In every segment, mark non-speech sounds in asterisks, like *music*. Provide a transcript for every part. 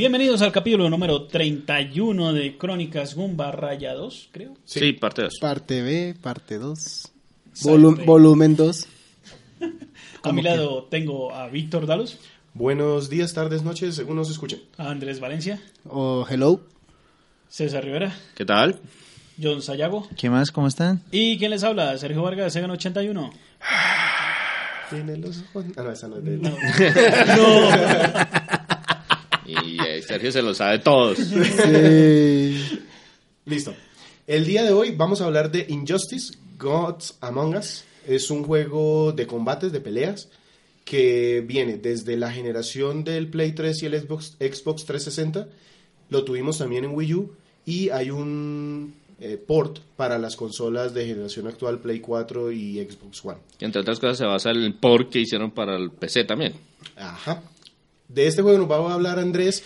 Bienvenidos al capítulo número 31 de Crónicas Gumba Raya 2, creo. Sí, parte 2. Parte B, parte 2. Side Volum- B. volumen 2. *laughs* A mi lado tengo a Víctor Dalos, Buenos días, tardes, noches, según nos escuchen. a Andrés Valencia, O hello. César Rivera, ¿Qué tal? John Sayago ¿Qué más? ¿Cómo están? y quien les habla, Sergio Vargas de Segan 81. Tiene los ojos. Ah, no, esa no es de No. *laughs* *laughs* Y eh, Sergio se lo sabe todos. Sí. *laughs* Listo. El día de hoy vamos a hablar de Injustice Gods Among Us. Es un juego de combates, de peleas, que viene desde la generación del Play 3 y el Xbox, Xbox 360. Lo tuvimos también en Wii U. Y hay un eh, port para las consolas de generación actual, Play 4 y Xbox One. Entre otras cosas se basa en el port que hicieron para el PC también. Ajá. De este juego nos va a hablar Andrés.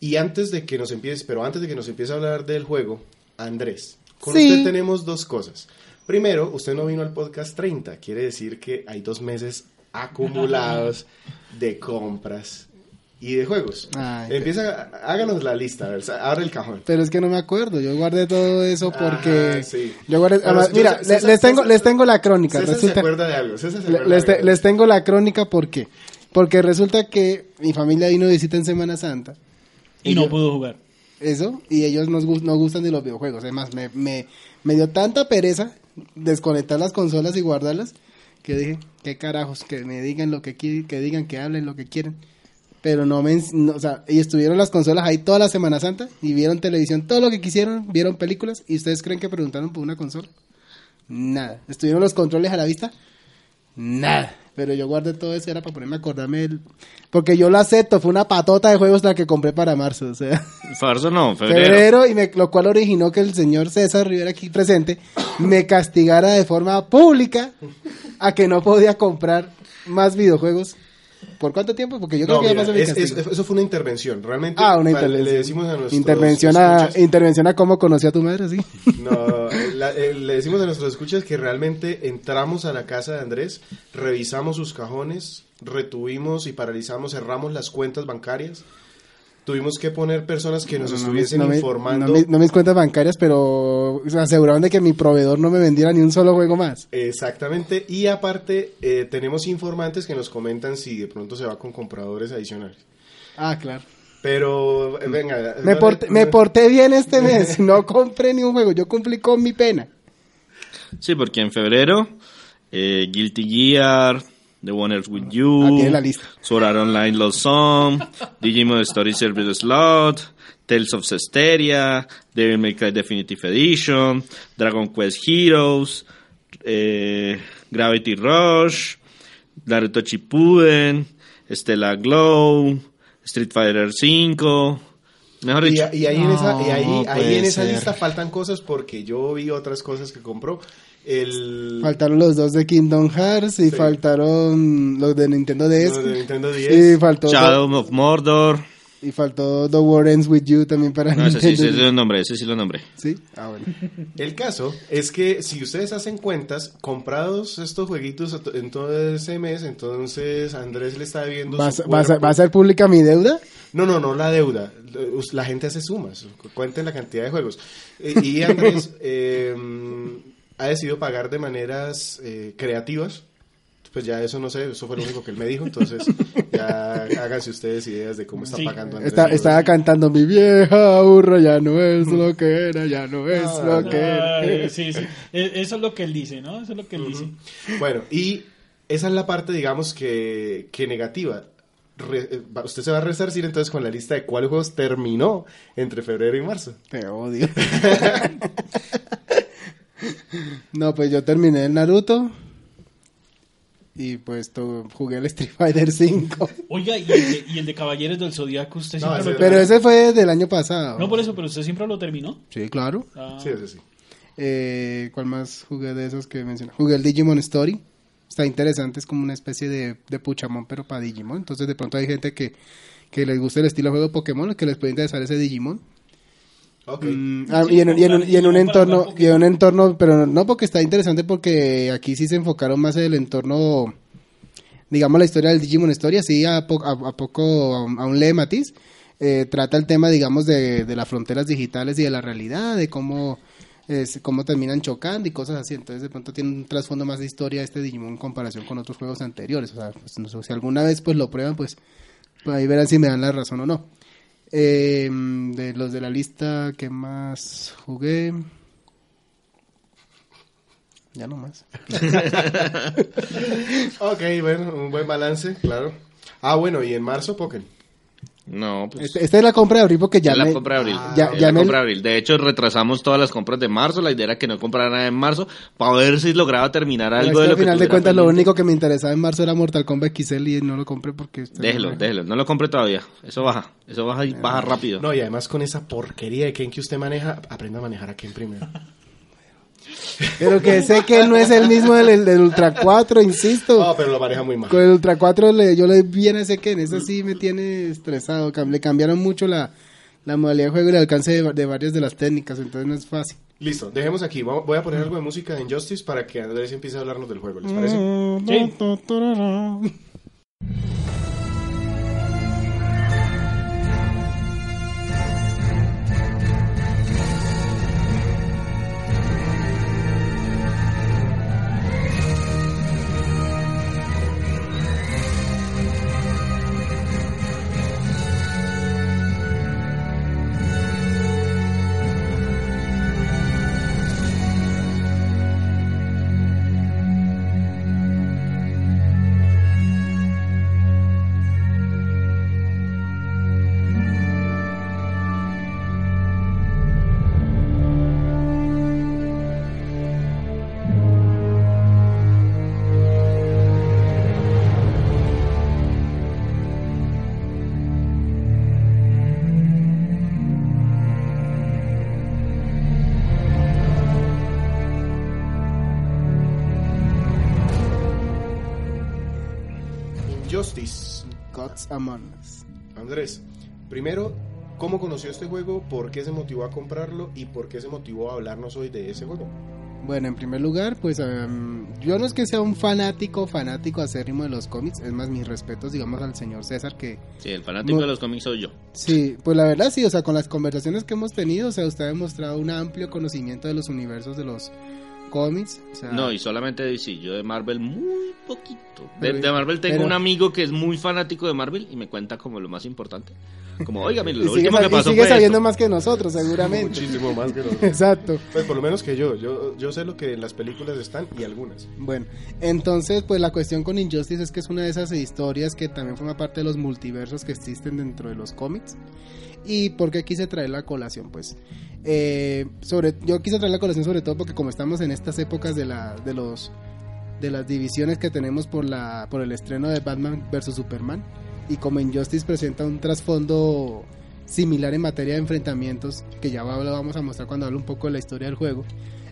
Y antes de que nos empiece, pero antes de que nos empiece a hablar del juego, Andrés, con Sí. usted tenemos dos cosas. Primero, usted no vino al podcast 30, quiere decir que hay dos meses acumulados de compras y de juegos. Ay, Empieza, háganos la lista, abre el cajón. Pero es que no me acuerdo. Yo guardé todo eso porque. Ah, sí. Yo guardé. Pero además, mira, César- le- les, tengo, César- les tengo la crónica. César se resulta- acuerda de algo. César se acuerda les, de algo. les tengo la crónica porque. Porque resulta que mi familia vino de visita en Semana Santa. Y no pudo jugar. Eso, y ellos gus- no gustan de los videojuegos. Además, me, me, me dio tanta pereza desconectar las consolas y guardarlas que dije, qué carajos, que me digan lo que quieren, que digan, que hablen lo que quieren. Pero no me, no, o sea, y estuvieron las consolas ahí toda la Semana Santa y vieron televisión, todo lo que quisieron, vieron películas y ustedes creen que preguntaron por una consola. Nada. Estuvieron los controles a la vista. Nada. Pero yo guardé todo eso, era para ponerme a acordarme del... Porque yo lo acepto, fue una patota de juegos la que compré para marzo, o sea Farso no, *laughs* febrero. febrero y me, lo cual originó que el señor César Rivera aquí presente me castigara de forma pública a que no podía comprar más videojuegos. ¿Por cuánto tiempo? Porque yo creo No, que ya pasó mi es- eso fue una intervención. Realmente ah, una intervención. le decimos a nuestros intervención a intervención a cómo conocí a tu madre, sí. *laughs* No, la- eh, le decimos a nuestros escuchas que realmente entramos a la casa de Andrés, revisamos sus cajones, retuvimos y paralizamos, cerramos las cuentas bancarias. Tuvimos que poner personas que nos No, no estuviesen me- no me- informando. No, me- no mis cuentas bancarias, pero se aseguraron de que mi proveedor no me vendiera ni un solo juego más. Exactamente. Y aparte, eh, tenemos informantes que nos comentan si de pronto se va con compradores adicionales. Ah, claro. Pero, eh, venga. Me porté, me *laughs* porté bien este mes, no compré ni un juego, yo cumplí con mi pena. Sí, porque en febrero, eh, Guilty Gear, The Wonders With You, en la lista. Sword Art Online Lost Song, *laughs* Digimon Story Service Slot, Tales of Cesteria, Devil May Cry Definitive Edition, Dragon Quest Heroes, eh, Gravity Rush, Naruto Shippuden, Stella Glow, Street Fighter 5, mejor Y, dicho. y ahí, en esa, y ahí, No, ahí puede en esa ser. lista faltan cosas porque yo vi otras cosas que compró. El, Faltaron los dos de Kingdom Hearts y Sí. faltaron los de Nintendo DS. Los de Nintendo Y 10. faltó, Shadow of Mordor. y faltó The War Ends With You también para No, ese sí, ese sí lo nombré, ese sí lo nombré. ¿Sí? Ah, bueno. *laughs* El caso es que si ustedes hacen cuentas, comprados estos jueguitos en todo ese mes, entonces Andrés le está viendo ¿Vas, su vas a, cuerpo. ¿Va a ser pública mi deuda? No, no, no la deuda. La gente hace sumas. Cuenten la cantidad de juegos. Eh, Y Andrés *laughs* eh, ha decidido pagar de maneras eh, creativas. Pues ya eso no sé, eso fue lo único que él me dijo. Entonces *laughs* ya háganse ustedes ideas de cómo está Sí. pagando Andrés. Está, estaba cantando mi vieja burra, ya no es lo que era, ya no es lo que era. Sí, sí. E- Eso es lo que él dice, ¿no? Eso es lo que él dice. Bueno, y esa es la parte, digamos, que, que negativa. Re- eh, usted se va a resarcir entonces con la lista de cuáles juegos terminó entre febrero y marzo. Te odio. *laughs* no, pues yo terminé el Naruto. Y pues to- jugué el Street Fighter 5. Oiga, ¿y el, de, y el de Caballeros del Zodíaco usted No, siempre ese- lo Pero ese fue del año pasado. No por eso, pero usted siempre lo terminó. Sí, claro. Ah, Sí, ese sí. Eh, ¿Cuál más jugué de esos que mencioné? Jugué el Digimon Story. Está interesante, es como una especie de, de Puchamón, pero para Digimon. Entonces, de pronto hay gente que, que les gusta el estilo de juego de Pokémon, que les puede interesar ese Digimon. Ok. Mm, ah, Sí, y, en, y en un, y en entorno, y en un entorno, pero no porque está interesante porque aquí sí se enfocaron más en el entorno, digamos la historia del Digimon Story, así a, po- a, a poco, a un, a un lee matiz, eh, trata el tema, digamos, de, de las fronteras digitales y de la realidad, de cómo, es, cómo terminan chocando y cosas así. Entonces, de pronto tiene un trasfondo más de historia este Digimon en comparación con otros juegos anteriores. O sea, pues, no sé, si alguna vez pues lo prueban, pues, pues ahí verán si me dan la razón o no. Eh, de los de la lista que más jugué. Ya no más. *laughs* Ok, bueno, un buen balance, claro. Ah, bueno, y en marzo, Pokémon. No, pues. Este- esta es la compra de abril porque ya es la me- compra de abril. Ah, ya- Es ya la me- compra de abril. De hecho, retrasamos todas las compras de marzo. La idea era que no comprara nada en marzo para ver si lograba terminar algo es que de lo al que final de cuentas lo único que me interesaba en marzo era Mortal Kombat XL y no lo compré porque... Déjelo, déjelo. No lo compre todavía. Eso baja. Eso baja y baja rápido. No, y además con esa porquería de Ken que usted maneja, aprenda a manejar a Ken primero. *laughs* Pero que sé que no es el mismo del, del Ultra 4, insisto. No, pero lo maneja muy mal. Con el Ultra 4 le, yo le vi a ese Ken, eso sí me tiene estresado. Le cambiaron mucho la, la modalidad de juego y el alcance de, va- de varias de las técnicas, entonces no es fácil. Listo, dejemos aquí. Voy a poner algo de música de Injustice para que Andrés empiece a hablarnos del juego, ¿les parece? Sí. Us. Andrés, primero, ¿cómo conoció este juego? ¿Por qué se motivó a comprarlo? ¿Y por qué se motivó a hablarnos hoy de ese juego? Bueno, en primer lugar, pues em, yo no es que sea un fanático, fanático acérrimo de los cómics, es más mis respetos, digamos, al señor César, que Sí, el fanático No. de los cómics soy yo. sí, pues la verdad sí, o sea, con las conversaciones que hemos tenido, o sea, usted ha demostrado un amplio conocimiento de los universos de los cómics. O sea, No, y solamente DC. Yo de Marvel muy poquito. De, de Marvel tengo pero- un amigo que es muy fanático de Marvel y me cuenta como lo más importante. Como, oiga, mire, y lo sigue, último sab- que y pasó sigue fue sabiendo esto. más que nosotros, seguramente. Muchísimo más que *laughs* nosotros. Exacto. Pues por lo menos que yo. yo. Yo sé lo que en las películas están y algunas. Bueno, entonces, pues la cuestión con Injustice es que es una de esas historias que también forma parte de los multiversos que existen dentro de los cómics. ¿Y por qué quise traer la colación? Pues, eh, sobre, yo quise traer la colación sobre todo porque como estamos en estas épocas de, la, de, los, de las divisiones que tenemos por, la, por el estreno de Batman vs. Superman, y como Injustice presenta un trasfondo similar en materia de enfrentamientos, que ya lo vamos a mostrar cuando hable un poco de la historia del juego,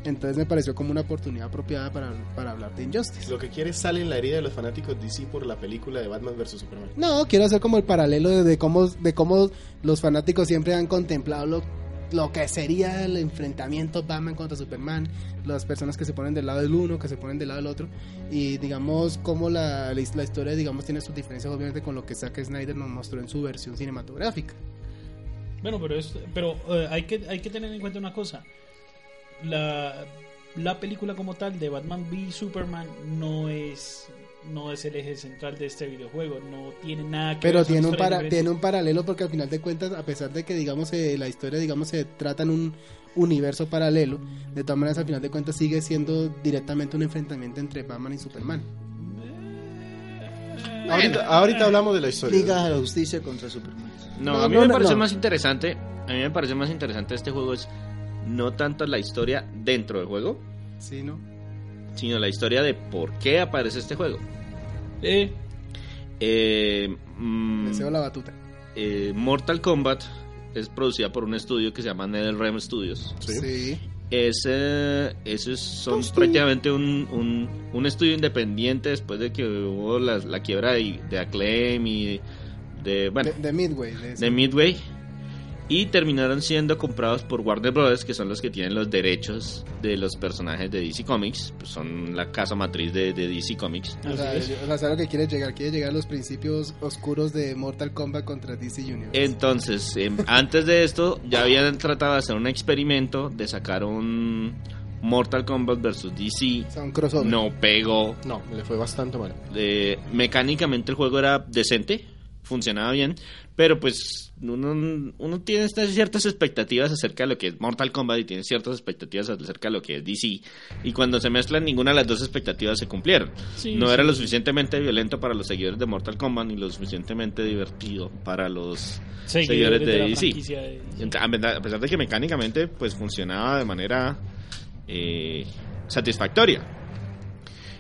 entonces me pareció como una oportunidad apropiada para, para hablar de Injustice. Lo que quiere sale en la herida de los fanáticos DC por la película de Batman vs Superman. No, quiero hacer como el paralelo de, de cómo, de cómo los fanáticos siempre han contemplado lo, lo que sería el enfrentamiento Batman contra Superman, las personas que se ponen del lado del uno, que se ponen del lado del otro, y digamos cómo la, la, la historia digamos tiene sus diferencias obviamente con lo que Zack Snyder nos mostró en su versión cinematográfica. Bueno, pero, es, pero eh, hay, que, hay que tener en cuenta una cosa. La, la película como tal de Batman v Superman no es no es el eje central de este videojuego, no tiene nada que Pero ver, tiene un, para, tiene un paralelo porque al final de cuentas, a pesar de que digamos eh, la historia digamos se trata en un universo paralelo, de todas maneras al final de cuentas sigue siendo directamente un enfrentamiento entre Batman y Superman. Ahorita, ahorita hablamos de la historia. Liga de la Justicia contra Superman. No, No, a mí no, me no, parece no. más interesante. A mí me parece más interesante este juego es no tanto la historia dentro del juego, Sí, ¿no? sino la historia de por qué aparece este juego. Eh, Eh, mm, Le cedo la batuta. eh, Mortal Kombat es producida por un estudio que se llama NetherRealm Studios. Sí. Ese, esos son prácticamente un, un, un estudio independiente después de que hubo la, la quiebra de, de Acclaim y de, bueno, De, de Midway. de Midway y terminaron siendo comprados por Warner Brothers que son los que tienen los derechos de los personajes de DC Comics pues son la casa matriz de, de DC Comics O sea, Así es. yo- o sea, ¿sabes lo que quiere llegar? Quiere llegar a los principios oscuros de Mortal Kombat contra DC Universe. entonces em, antes de esto ya habían tratado de hacer un experimento de sacar un Mortal Kombat versus DC o sea, un crossover. no pegó No, le fue bastante mal. Eh, mecánicamente el juego era decente, funcionaba bien, pero pues uno, uno tiene estas ciertas expectativas acerca de lo que es Mortal Kombat y tiene ciertas expectativas acerca de lo que es DC. Y cuando se mezclan, ninguna de las dos expectativas se cumplieron. Sí, no sí. era lo suficientemente violento para los seguidores de Mortal Kombat ni lo suficientemente divertido para los seguidores, de, la DC. de- Ent- A pesar- a pesar de que mecánicamente pues funcionaba de manera eh, satisfactoria.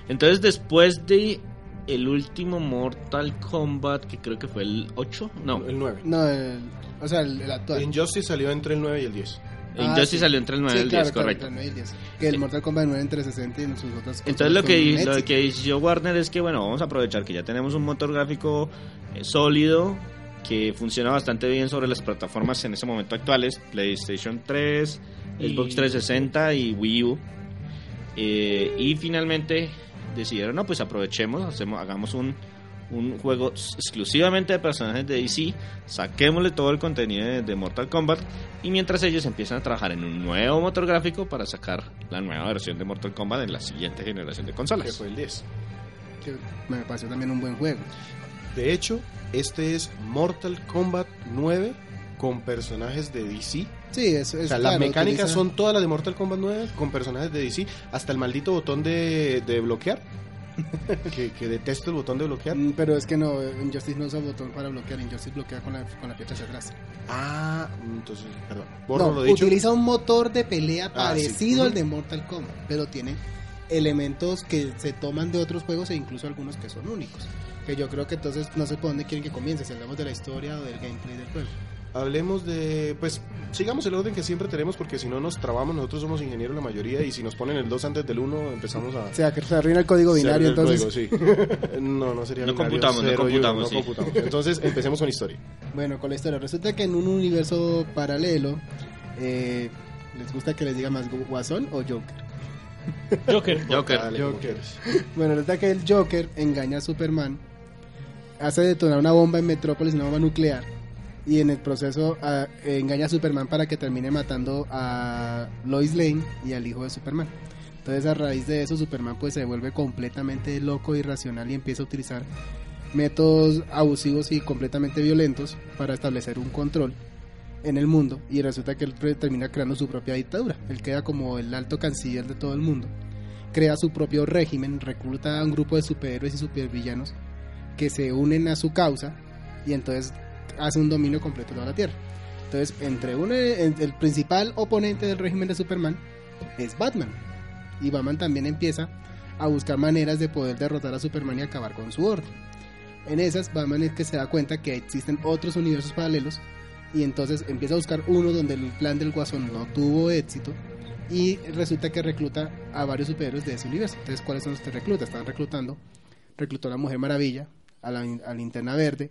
Entonces después de el último Mortal Kombat, que creo que fue el 8, no, El 9. No, el- o sea, el, el actual. Injustice salió entre el 9 y el 10. Ah, Injustice sí. salió entre el 9 y Sí, el claro, 10, claro, correcto. entre el 9 y el 10. Que el Mortal Kombat 9 entre 60 y en sus otras Entonces lo que, lo que hizo Warner es que, bueno, vamos a aprovechar que ya tenemos un motor gráfico eh, sólido que funciona bastante bien sobre las plataformas en ese momento actuales, PlayStation 3, Y- Xbox 360 y Wii U. Eh, y finalmente decidieron, no, pues aprovechemos, hacemos, hagamos un, un juego exclusivamente de personajes de DC, saquémosle todo el contenido de, de Mortal Kombat y mientras ellos empiezan a trabajar en un nuevo motor gráfico para sacar la nueva versión de Mortal Kombat en la siguiente generación de Que consolas. fue el 10. Que me pareció también un buen juego. De hecho, este es Mortal Kombat 9 con personajes de DC. Sí, eso es O sea, claro, las mecánicas utiliza- son todas las de Mortal Kombat 9 con personajes de DC. Hasta el maldito botón de, de bloquear. *laughs* que, que detesto el botón de bloquear. Mm, Pero es que no, Injustice no usa botón para bloquear, Injustice bloquea con la, con la flecha hacia atrás. Ah, entonces, perdón. Borro No, lo dicho. utiliza un motor de pelea Ah, parecido al de Mortal Kombat, pero tiene elementos que se toman de otros juegos e incluso algunos que son únicos. Que yo creo que entonces no sé por dónde quieren que comience, si hablamos de la historia o del gameplay del juego. Hablemos de. Pues sigamos el orden que siempre tenemos porque si no nos trabamos. Nosotros somos ingenieros la mayoría y si nos ponen el 2 antes del 1 empezamos a. O sea, que se arruina el código binario, el entonces... código, sí. *laughs* No, no sería No binario, computamos, no uno, computamos, no sí. computamos. Entonces empecemos con historia. Bueno, con la historia. Resulta que en un universo paralelo, eh, ¿les gusta que les diga más gu- Guasón o Joker? Joker. *laughs* Joker. Dale, Joker. *laughs* Bueno, resulta que el Joker engaña a Superman, hace detonar una bomba en Metrópolis, una bomba nuclear, y en el proceso ah, engaña a Superman para que termine matando a Lois Lane y al hijo de Superman. Entonces a raíz de eso Superman pues se vuelve completamente loco, irracional y empieza a utilizar métodos abusivos y completamente violentos para establecer un control en el mundo y resulta que él termina creando su propia dictadura. Él queda como el alto canciller de todo el mundo crea su propio régimen, recluta a un grupo de superhéroes y supervillanos que se unen a su causa y entonces hace un dominio completo de la Tierra. Entonces, entre uno, el principal oponente del régimen de Superman es Batman. Y Batman también empieza a buscar maneras de poder derrotar a Superman y acabar con su orden. En esas, Batman es que se da cuenta que existen otros universos paralelos y entonces empieza a buscar uno donde el plan del Guasón no tuvo éxito y resulta que recluta a varios superhéroes de ese universo. Entonces, ¿cuáles son los que recluta? Están reclutando, reclutó a la Mujer Maravilla, a la, Linterna Verde,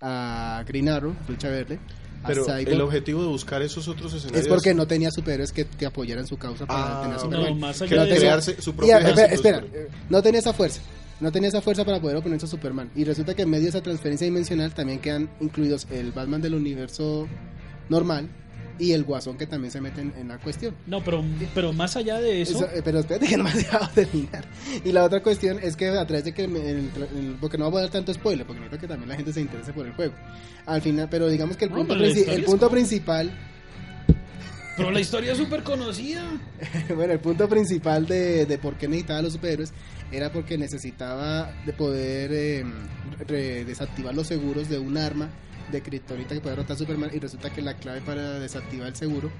a Green Arrow, Flecha Verde, a Pero Cyborg. el objetivo de buscar esos otros escenarios es porque no tenía superhéroes que, que apoyaran su causa para Ah, tener. Superman. No, más que allá no tenía- crearse su Y, propio a- espera, ejército espera, de eh, no tenía esa fuerza. No tenía esa fuerza para poder oponerse a Superman. Y resulta que en medio de esa transferencia dimensional también quedan incluidos el Batman del universo normal y el Guasón que también se meten en la cuestión. No, pero, pero más allá de eso, Eso, eh, pero espérate que no me has dejado *laughs* terminar. Y la otra cuestión es que a través de que, me- el- el- porque no voy a dar tanto spoiler, porque necesito que también la gente se interese por el juego. Al final, pero digamos que el No, punto, el punto principal, pero la historia es súper conocida. *laughs* bueno, el punto principal de, de por qué necesitaba a los superhéroes era porque necesitaba de poder eh, re- desactivar los seguros de un arma de Kryptonita que puede derrotar a Superman y resulta que la clave para desactivar el seguro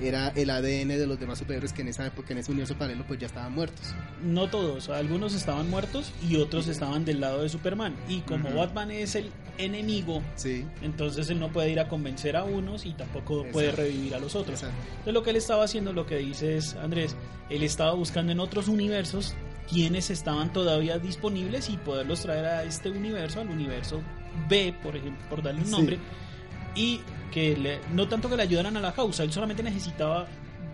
era el ADN de los demás superhéroes que en esa época, en ese universo paralelo, pues ya estaban muertos. No todos, algunos estaban muertos y otros estaban del lado de Superman. Y como. Batman es el enemigo, Sí, entonces él no puede ir a convencer a unos y tampoco puede revivir a los otros. exacto. Entonces lo que él estaba haciendo, lo que dices Andrés, él estaba buscando en otros universos quienes estaban todavía disponibles y poderlos traer a este universo, al universo B, por ejemplo, por darle un Sí. nombre, y que le- no tanto que le ayudaran a la causa, él solamente necesitaba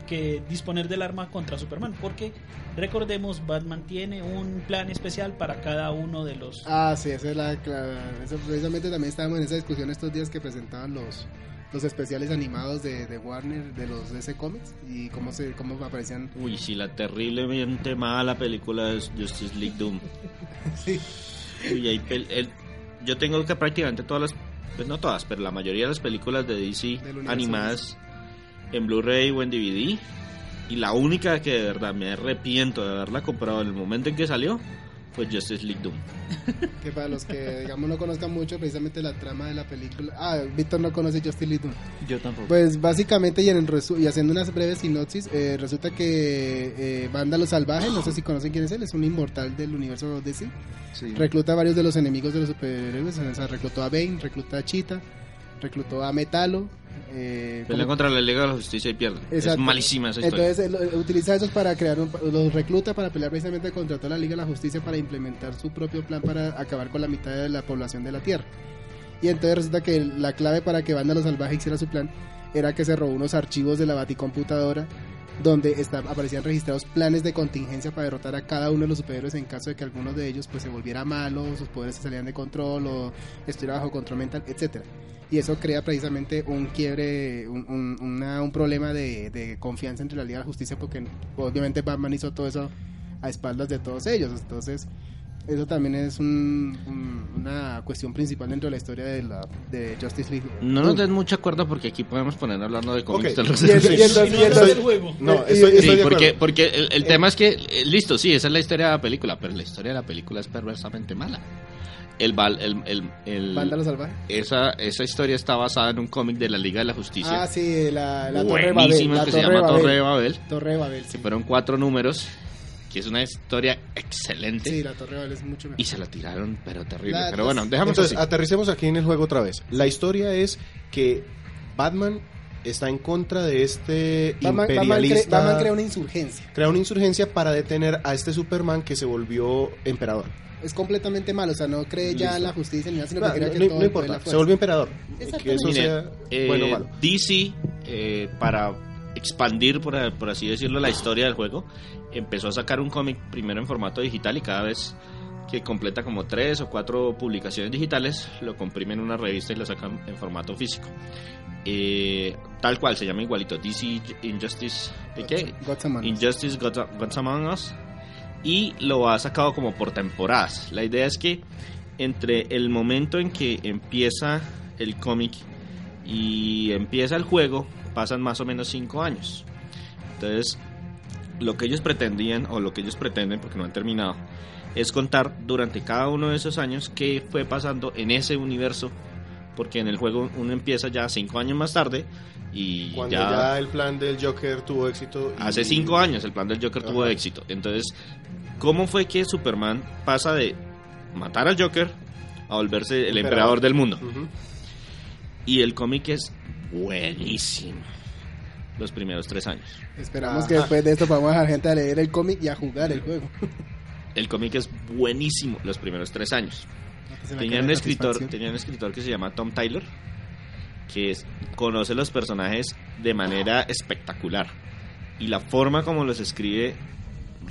que disponer del arma contra Superman, porque recordemos, Batman tiene un plan especial para cada uno de los... Ah, sí, esa es la, la- eso precisamente también estábamos en esa discusión estos días que presentaban los los especiales animados de, de Warner de los DC Comics y cómo se cómo aparecían Uy, sí, la terriblemente mala película es Justice League Doom. *laughs* sí, Uy, hay pel- el- yo tengo que prácticamente todas las, pues no todas, pero la mayoría de las películas de DC animadas en Blu-ray o en DVD. Y la única que de verdad me arrepiento de haberla comprado en el momento en que salió fue Justice League Doom. *laughs* que para los que digamos no conozcan mucho precisamente la trama de la película ah Víctor no conoce Justice League Doom. Yo tampoco. Pues básicamente y, en y haciendo unas breves sinopsis, eh, resulta que eh, Vándalo Salvaje, no sé si conocen quién es él, es un inmortal del universo DC. Sí. Recluta a varios de los enemigos de los superhéroes, o sea, reclutó a Bane, recluta a Cheetah, reclutó a Metalo. Eh, Pelea contra la Liga de la Justicia y pierde. Es Exacto. malísima esa historia. Entonces él, utiliza esos para crear, un, los recluta para pelear precisamente contra toda la Liga de la Justicia para implementar su propio plan para acabar con la mitad de la población de la Tierra. Y entonces resulta que la clave para que Vándalo Salvaje hiciera su plan era que se robó unos archivos de la Baticomputadora donde está- aparecían registrados planes de contingencia para derrotar a cada uno de los superhéroes en caso de que alguno de ellos pues se volviera malo, sus poderes se salían de control o estuviera bajo control mental, etcétera y eso crea precisamente un quiebre, un, un- una- un problema de, de confianza entre la Liga de la Justicia porque obviamente Batman hizo todo eso a espaldas de todos ellos, entonces eso también es un- un- una cuestión principal dentro de la historia de, la, de Justice League. No nos den mucha cuerda porque aquí podemos poner hablando de cómics no porque, porque el, el tema es que, eh, listo, sí, esa es la historia de la película, pero la historia de la película es perversamente mala. El, val- el, el, el- Vándalo Salvaje. esa, esa historia está basada en un cómic de la Liga de la Justicia. Ah, sí, la, la Torre de Babel. La que se Torre llama Babel. Torre de Babel. Torre de Babel, sí. Que fueron cuatro números, que es una historia excelente. Sí, la Torre de Babel es mucho mejor. Y se la tiraron, pero terrible. La- pero bueno, dejamos Entonces, así. aterricemos aquí en el juego otra vez. La historia es que Batman está en contra de este Batman, Batman cre- imperialista. Batman crea una insurgencia. crea una insurgencia para detener a este Superman que se volvió emperador. Es completamente malo, o sea, no cree ya Listo. la justicia ni nada, sino No, que cree no- que no todo importa, la se volvió emperador. Que eso Mire, sea eh, bueno malo. DC, eh, para expandir, por, por así decirlo, la historia del juego, empezó a sacar un cómic primero en formato digital y cada vez que completa como tres o cuatro publicaciones digitales, lo comprime en una revista y lo sacan en formato físico. Eh, tal cual, se llama igualito, DC Injustice, ¿de qué? Injustice Gods, Gods Among Us y lo ha sacado como por temporadas. La idea es que entre el momento en que empieza el cómic y empieza el juego pasan más o menos 5 años. Entonces, lo que ellos pretendían o lo que ellos pretenden porque no han terminado es contar durante cada uno de esos años qué fue pasando en ese universo porque en el juego uno empieza ya 5 años más tarde y Cuando ya ya... el plan del Joker tuvo éxito. y- Hace cinco años el plan del Joker tuvo éxito. Entonces, ¿cómo fue que Superman pasa de matar al Joker a volverse el Emperador. emperador del mundo? Y el cómic es buenísimo. Los primeros tres años. Esperamos Ajá. que después de esto podamos dejar gente a leer el cómic y a jugar el juego. El cómic es buenísimo los primeros tres años. Me Tenía un escritor, tenía un escritor que se llama Tom Tyler, que es- conoce los personajes de manera espectacular. Y la forma como los escribe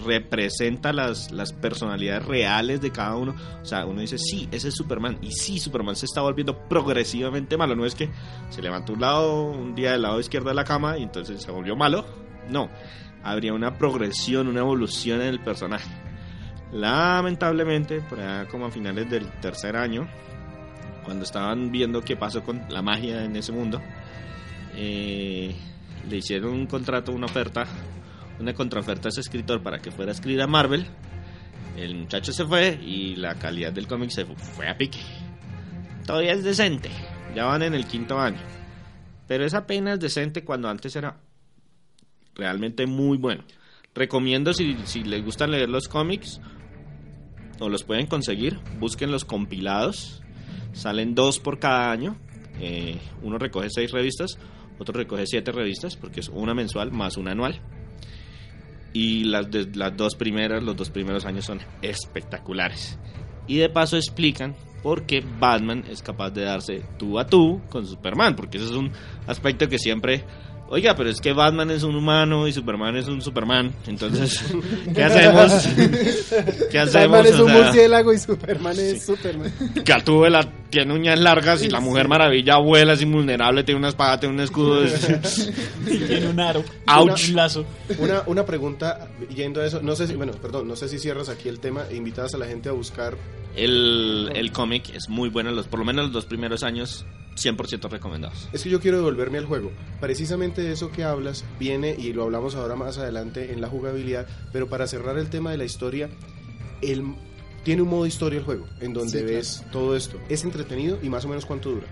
representa las, las personalidades reales de cada uno. O sea, uno dice, sí, ese es Superman. Y sí, Superman se está volviendo progresivamente malo. No es que se levantó un lado, un día del lado izquierdo de la cama y entonces se volvió malo. No, habría una progresión, una evolución en el personaje. Lamentablemente, por allá como a finales del tercer año, cuando estaban viendo qué pasó con la magia en ese mundo, eh, le hicieron un contrato, una oferta, una contraoferta a ese escritor para que fuera a escribir a Marvel. El muchacho se fue y la calidad del cómic se fu- fue a pique. Todavía es decente, Ya van en el quinto año. Pero es apenas decente cuando antes era realmente muy bueno. Recomiendo si, si les gusta leer los cómics o los pueden conseguir, busquen los compilados. Salen dos por cada año. Eh, uno recoge seis revistas, otro recoge siete revistas, porque es una mensual más una anual. Y las, de- las dos primeras, los dos primeros años son espectaculares. Y de paso explican por qué Batman es capaz de darse tú a tú con Superman, porque eso es un aspecto que siempre... Oiga, pero es que Batman es un humano y Superman es un Superman. Entonces, ¿qué hacemos? *laughs* ¿Qué hacemos? Batman es O un sea, murciélago y Superman es Superman. Gatúbela tiene uñas largas y la Mujer Maravilla vuela, es invulnerable, tiene una espada, tiene un escudo. es- *laughs* Tiene un aro. Ouch. Un lazo. Una, una pregunta yendo a eso, no sé si, bueno, perdón, no sé si cierras aquí el tema e invitas a la gente a buscar El, el cómic es muy bueno, los, por lo menos los dos primeros años, 100% recomendados. Es que yo quiero devolverme al juego. Precisamente de eso que hablas viene, y lo hablamos ahora más adelante en la jugabilidad, pero para cerrar el tema de la historia, el, tiene un modo historia el juego, en donde Sí, ves todo esto. Es entretenido y más o menos cuánto dura.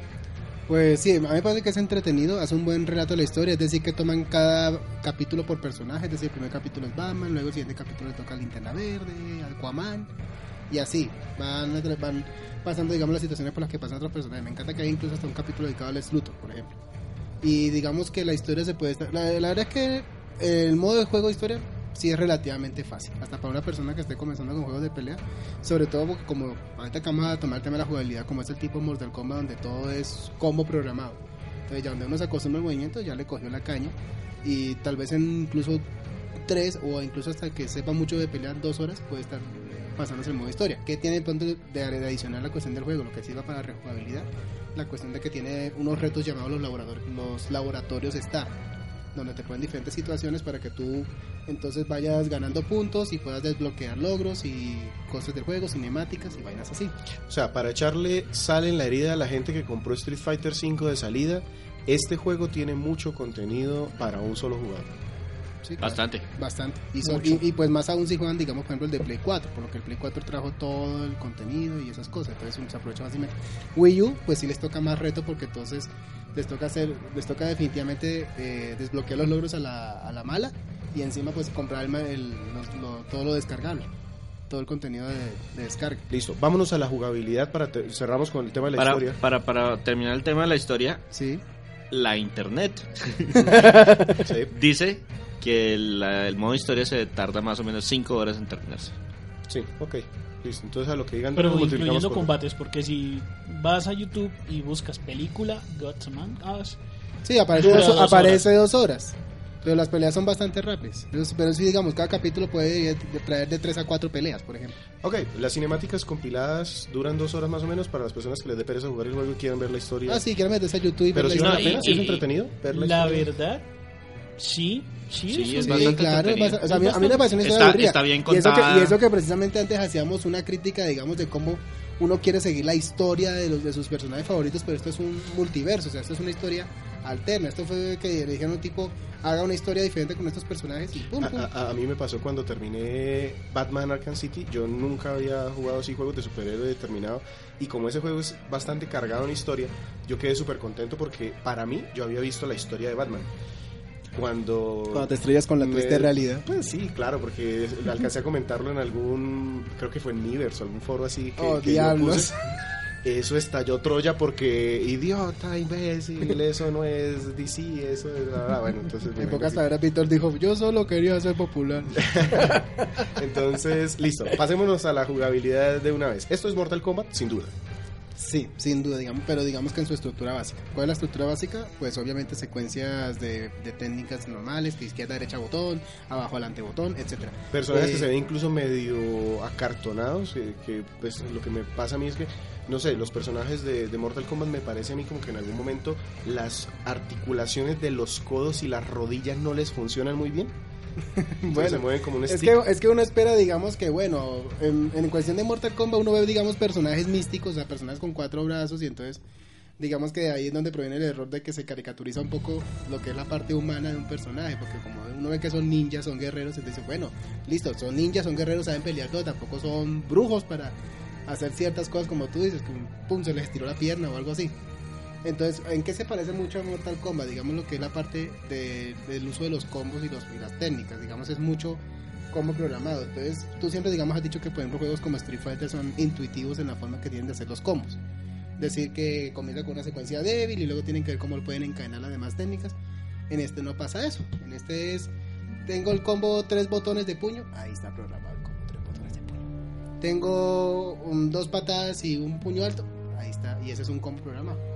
Pues sí, a mí me parece que es entretenido, hace un buen relato de la historia, es decir, que toman cada capítulo por personaje, es decir, el primer capítulo es Batman, luego el siguiente capítulo le toca Linterna Verde, Aquaman, y así, van, van pasando, digamos, las situaciones por las que pasan otros personajes. Me encanta que hay incluso hasta un capítulo dedicado al Luthor, por ejemplo. Y digamos que la historia se puede estar... La, la verdad es que el modo de juego de historia sí es relativamente fácil, hasta para una persona que esté comenzando con juegos de pelea, sobre todo porque como ahorita que vamos a tomar el tema de la jugabilidad, como es el tipo Mortal Kombat donde todo es combo programado. Entonces ya donde uno se acostumbra al movimiento ya le cogió la caña y tal vez en incluso tres o incluso hasta que sepa mucho de pelear dos horas puede estar pasándose el modo historia. ¿Qué tiene de de, de la cuestión del juego? Lo que sirva para rejugabilidad, la cuestión de que tiene unos retos llamados los, laboratorios, los laboratorios está donde te ponen diferentes situaciones para que tú entonces vayas ganando puntos y puedas desbloquear logros y cosas del juego, cinemáticas y vainas así. O sea, para echarle sal en la herida a la gente que compró Street Fighter V de salida, este juego tiene mucho contenido para un solo jugador. Sí, claro. Bastante. Bastante. Y, son- y, y pues más aún si juegan, digamos, por ejemplo, el de Play 4, por lo que el Play 4 trajo todo el contenido y esas cosas, entonces se aprovecha fácilmente. Wii U, pues sí les toca más reto porque entonces les toca hacer, les toca definitivamente eh, desbloquear los logros a la, a la mala y encima pues comprar el, el- los- lo- todo lo descargable, todo el contenido de, de descarga. Listo, vámonos a la jugabilidad para te- cerramos con el tema de la Para, historia. para, para terminar el tema de la historia, Sí, la internet *laughs* Sí. dice que la- el modo historia se tarda más o menos 5 horas en terminarse. Sí, ok. Listo, entonces a lo que digan Pero incluyendo por- combates, porque si vas a YouTube y buscas película, Gods Among Us, sí aparece, dos, dos aparece dos horas. Pero las peleas son bastante rápidas. Pero, pero sí, digamos, cada capítulo puede de- traer de 3 a 4 peleas, por ejemplo. Ok, las cinemáticas compiladas duran dos horas más o menos para las personas que les dé pereza jugar el juego y quieran ver la historia. Ah, sí, quieren meterse a YouTube y Pero ver si la historia. pena, si es entretenido ver la la historia. verdad, sí, sí, Sí, es Sí, bastante claro, o sea, a, mí, a mí me parece una historia Está- aburrida. está bien y eso, que, contada. y eso que precisamente antes hacíamos una crítica, digamos, de cómo uno quiere seguir la historia de, los, de sus personajes favoritos, pero esto es un multiverso, o sea, esto es una historia alterna. Esto fue que le dijeron a un tipo, haga una historia diferente con estos personajes y pum, A, pum. a- a mí me pasó cuando terminé Batman Arkham City. Yo nunca había jugado así juegos de superhéroe determinado. Y como ese juego es bastante cargado en historia, yo quedé súper contento porque para mí yo había visto la historia de Batman. Cuando, Cuando te estrellas con la me- triste realidad. Pues sí, claro, porque alcancé a comentarlo en algún, creo que fue en Miiverse o algún foro así que, Oh, que yo diablos. puse. Eso estalló Troya porque idiota, imbécil, eso no es DC, eso es... ah, bueno, entonces... En pocas palabras, Víctor dijo, yo solo quería ser popular. *laughs* Entonces, listo. Pasémonos a la jugabilidad de una vez. Esto es Mortal Kombat, sin duda. Sí, sin duda, digamos, pero digamos que en su estructura básica. ¿Cuál es la estructura básica? Pues obviamente secuencias de, de técnicas normales, que izquierda, derecha, botón, abajo, adelante, botón, etcétera. Personajes Eh, que se ven incluso medio acartonados, que, que, pues lo que me pasa a mí es que, no sé, los personajes de, de Mortal Kombat me parece a mí como que en algún momento las articulaciones de los codos y las rodillas no les funcionan muy bien. *laughs* Bueno, se mueven como un Es que, es que uno espera, digamos, que bueno, en, en cuestión de Mortal Kombat uno ve, digamos, personajes místicos, o sea, personas con cuatro brazos y entonces, digamos que de ahí es donde proviene el error de que se caricaturiza un poco lo que es la parte humana de un personaje, porque como uno ve que son ninjas, son guerreros, entonces, bueno, listo, son ninjas, son guerreros, saben pelear todo, tampoco son brujos para hacer ciertas cosas como tú dices, que pum, se les estiró la pierna o algo así. Entonces, ¿en qué se parece mucho a Mortal Kombat? Digamos lo que es la parte de- del uso de los combos y, los, y las técnicas. Digamos, es mucho combo programado. Entonces, tú siempre, digamos, has dicho que, por ejemplo, juegos como Street Fighter son intuitivos en la forma que tienen de hacer los combos. Decir que comienza con una secuencia débil y luego tienen que ver cómo lo pueden encadenar las demás técnicas. En este no pasa eso. En este es, tengo el combo tres botones de puño. Ahí está programado el combo tres botones de puño. Tengo um, dos patadas y un puño alto. Ahí está. Y ese es un combo programado.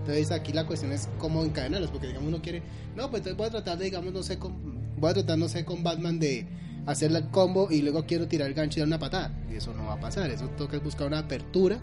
Entonces aquí la cuestión es cómo encadenarlos, porque digamos uno quiere, no, pues entonces voy a tratar de, digamos, no sé, con, voy a tratar, no sé, con Batman de hacer el combo y luego quiero tirar el gancho y dar una patada. Y eso no va a pasar, eso toca buscar una apertura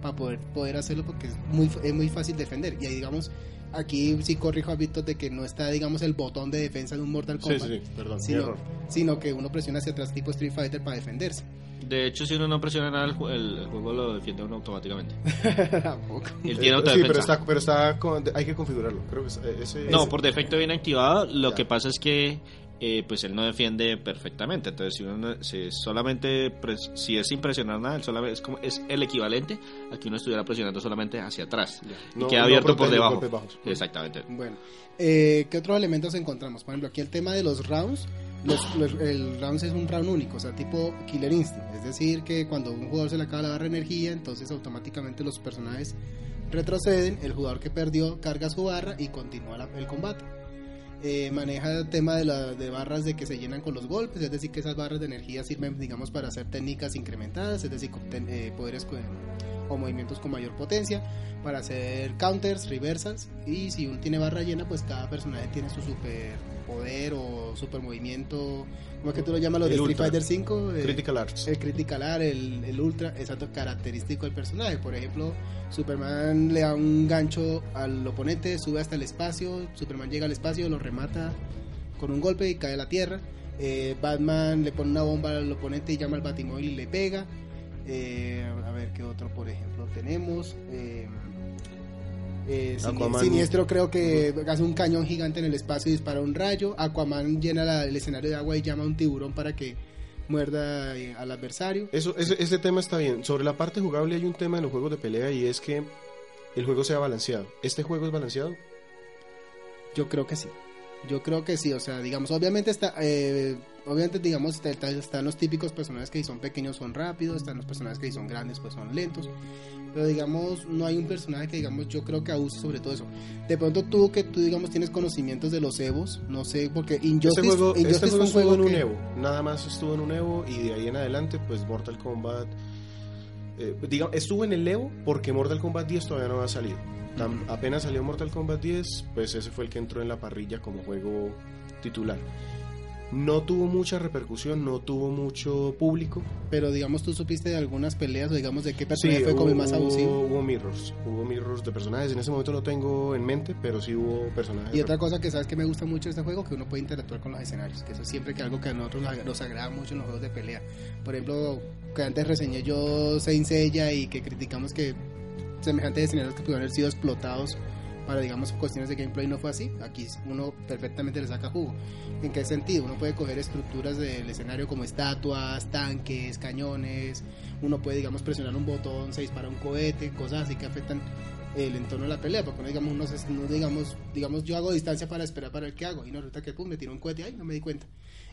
para poder, poder hacerlo porque es muy, es muy fácil defender. Y ahí, digamos, aquí sí corrijo a Víctor de que no está, digamos, el botón de defensa de un Mortal Kombat, sí, sí, perdón, sino, error. sino que uno presiona hacia atrás tipo Street Fighter para defenderse. De hecho, si uno no presiona nada, el, ju- el- el juego lo defiende a uno automáticamente. *laughs* Tampoco. Él Eh, tiene sí, autodefensa. pero está, pero está con- hay que configurarlo. Creo que eh, ese, No, ese- por defecto viene activado. Lo Ya. que pasa es que eh, pues él no defiende perfectamente. Entonces, si uno no- si solamente pres- si es sin presionar nada, él solamente es como es el equivalente a que uno estuviera presionando solamente hacia atrás y No- queda no abierto por protege debajo. bajos. Exactamente. Bueno, eh, ¿qué otros elementos encontramos? Por ejemplo, aquí el tema de los rounds. Los, los- el rounds es un round único, o sea, tipo Killer Instinct. Es decir, que cuando un jugador se le acaba la barra de energía, entonces automáticamente los personajes retroceden. El jugador que perdió carga su barra y continúa la- el combate. Eh, maneja el tema de, la, de barras de que se llenan con los golpes, es decir, que esas barras de energía sirven, digamos, para hacer técnicas incrementadas, es decir, ten- eh, poderes con- o movimientos con mayor potencia, para hacer counters, reversals, y si uno tiene barra llena, pues cada personaje tiene su super poder o super movimiento, como es que tú lo llamas los El de Street ultra. Fighter 5, eh, Critical Arts. el critical art, el, el ultra, exacto, característico del personaje. Por ejemplo, Superman le da un gancho al oponente, sube hasta el espacio, Superman llega al espacio, lo remata con un golpe y cae a la tierra. Eh, Batman le pone una bomba al oponente y llama al Batimóvil y le pega. Eh, a ver qué otro, por ejemplo, tenemos. Eh, eh, Aquaman. Siniestro creo que hace un cañón gigante en el espacio y dispara un rayo. Aquaman llena la- el escenario de agua y llama a un tiburón para que muerda eh, al adversario. Eso, ese, ese tema está bien. Sobre la parte jugable hay un tema en los juegos de pelea y es que el juego sea balanceado. ¿Este juego es balanceado? Yo creo que sí. Yo creo que sí, o sea, digamos, obviamente está, eh, obviamente digamos, está- está- están los típicos personajes que si son pequeños son rápidos, están los personajes que si son grandes pues son lentos, pero digamos, no hay un personaje que digamos, yo creo que abuse sobre todo eso. De pronto tú que tú digamos tienes conocimientos de los Evos, no sé, porque Injustice, este juego, Injustice este juego fue estuvo un en un que- Evo. Nada más estuvo en un Evo y de ahí en adelante, pues Mortal Kombat. eh, diga- estuvo en el Evo porque Mortal Kombat 10 todavía no había salido. Apenas salió Mortal Kombat 10, pues ese fue el que entró en la parrilla como juego titular. No tuvo mucha repercusión, no tuvo mucho público. pero digamos tú supiste de algunas peleas o digamos de qué personaje fue como el más abusivo. Hubo mirrors, hubo mirrors de personajes. En ese momento no tengo en mente, pero sí hubo personajes. Y otra cosa que sabes que me gusta mucho de este juego, que uno puede interactuar con los escenarios, que eso es siempre que algo que a nosotros nos, nos agrada mucho en los juegos de pelea. Por ejemplo, que antes reseñé yo Saint Seiya y que criticamos que semejantes escenarios que pudieron haber sido explotados para, digamos, cuestiones de gameplay no fue así. Aquí uno perfectamente le saca jugo. ¿En qué sentido? Uno puede coger estructuras del escenario como estatuas, tanques, cañones. Uno puede, digamos, presionar un botón, se dispara un cohete, cosas así que afectan el entorno de la pelea, porque no digamos, no, digamos, digamos, yo hago distancia para esperar para ver qué hago, y no resulta que pum, me tiró un cohete, ay, no me di cuenta.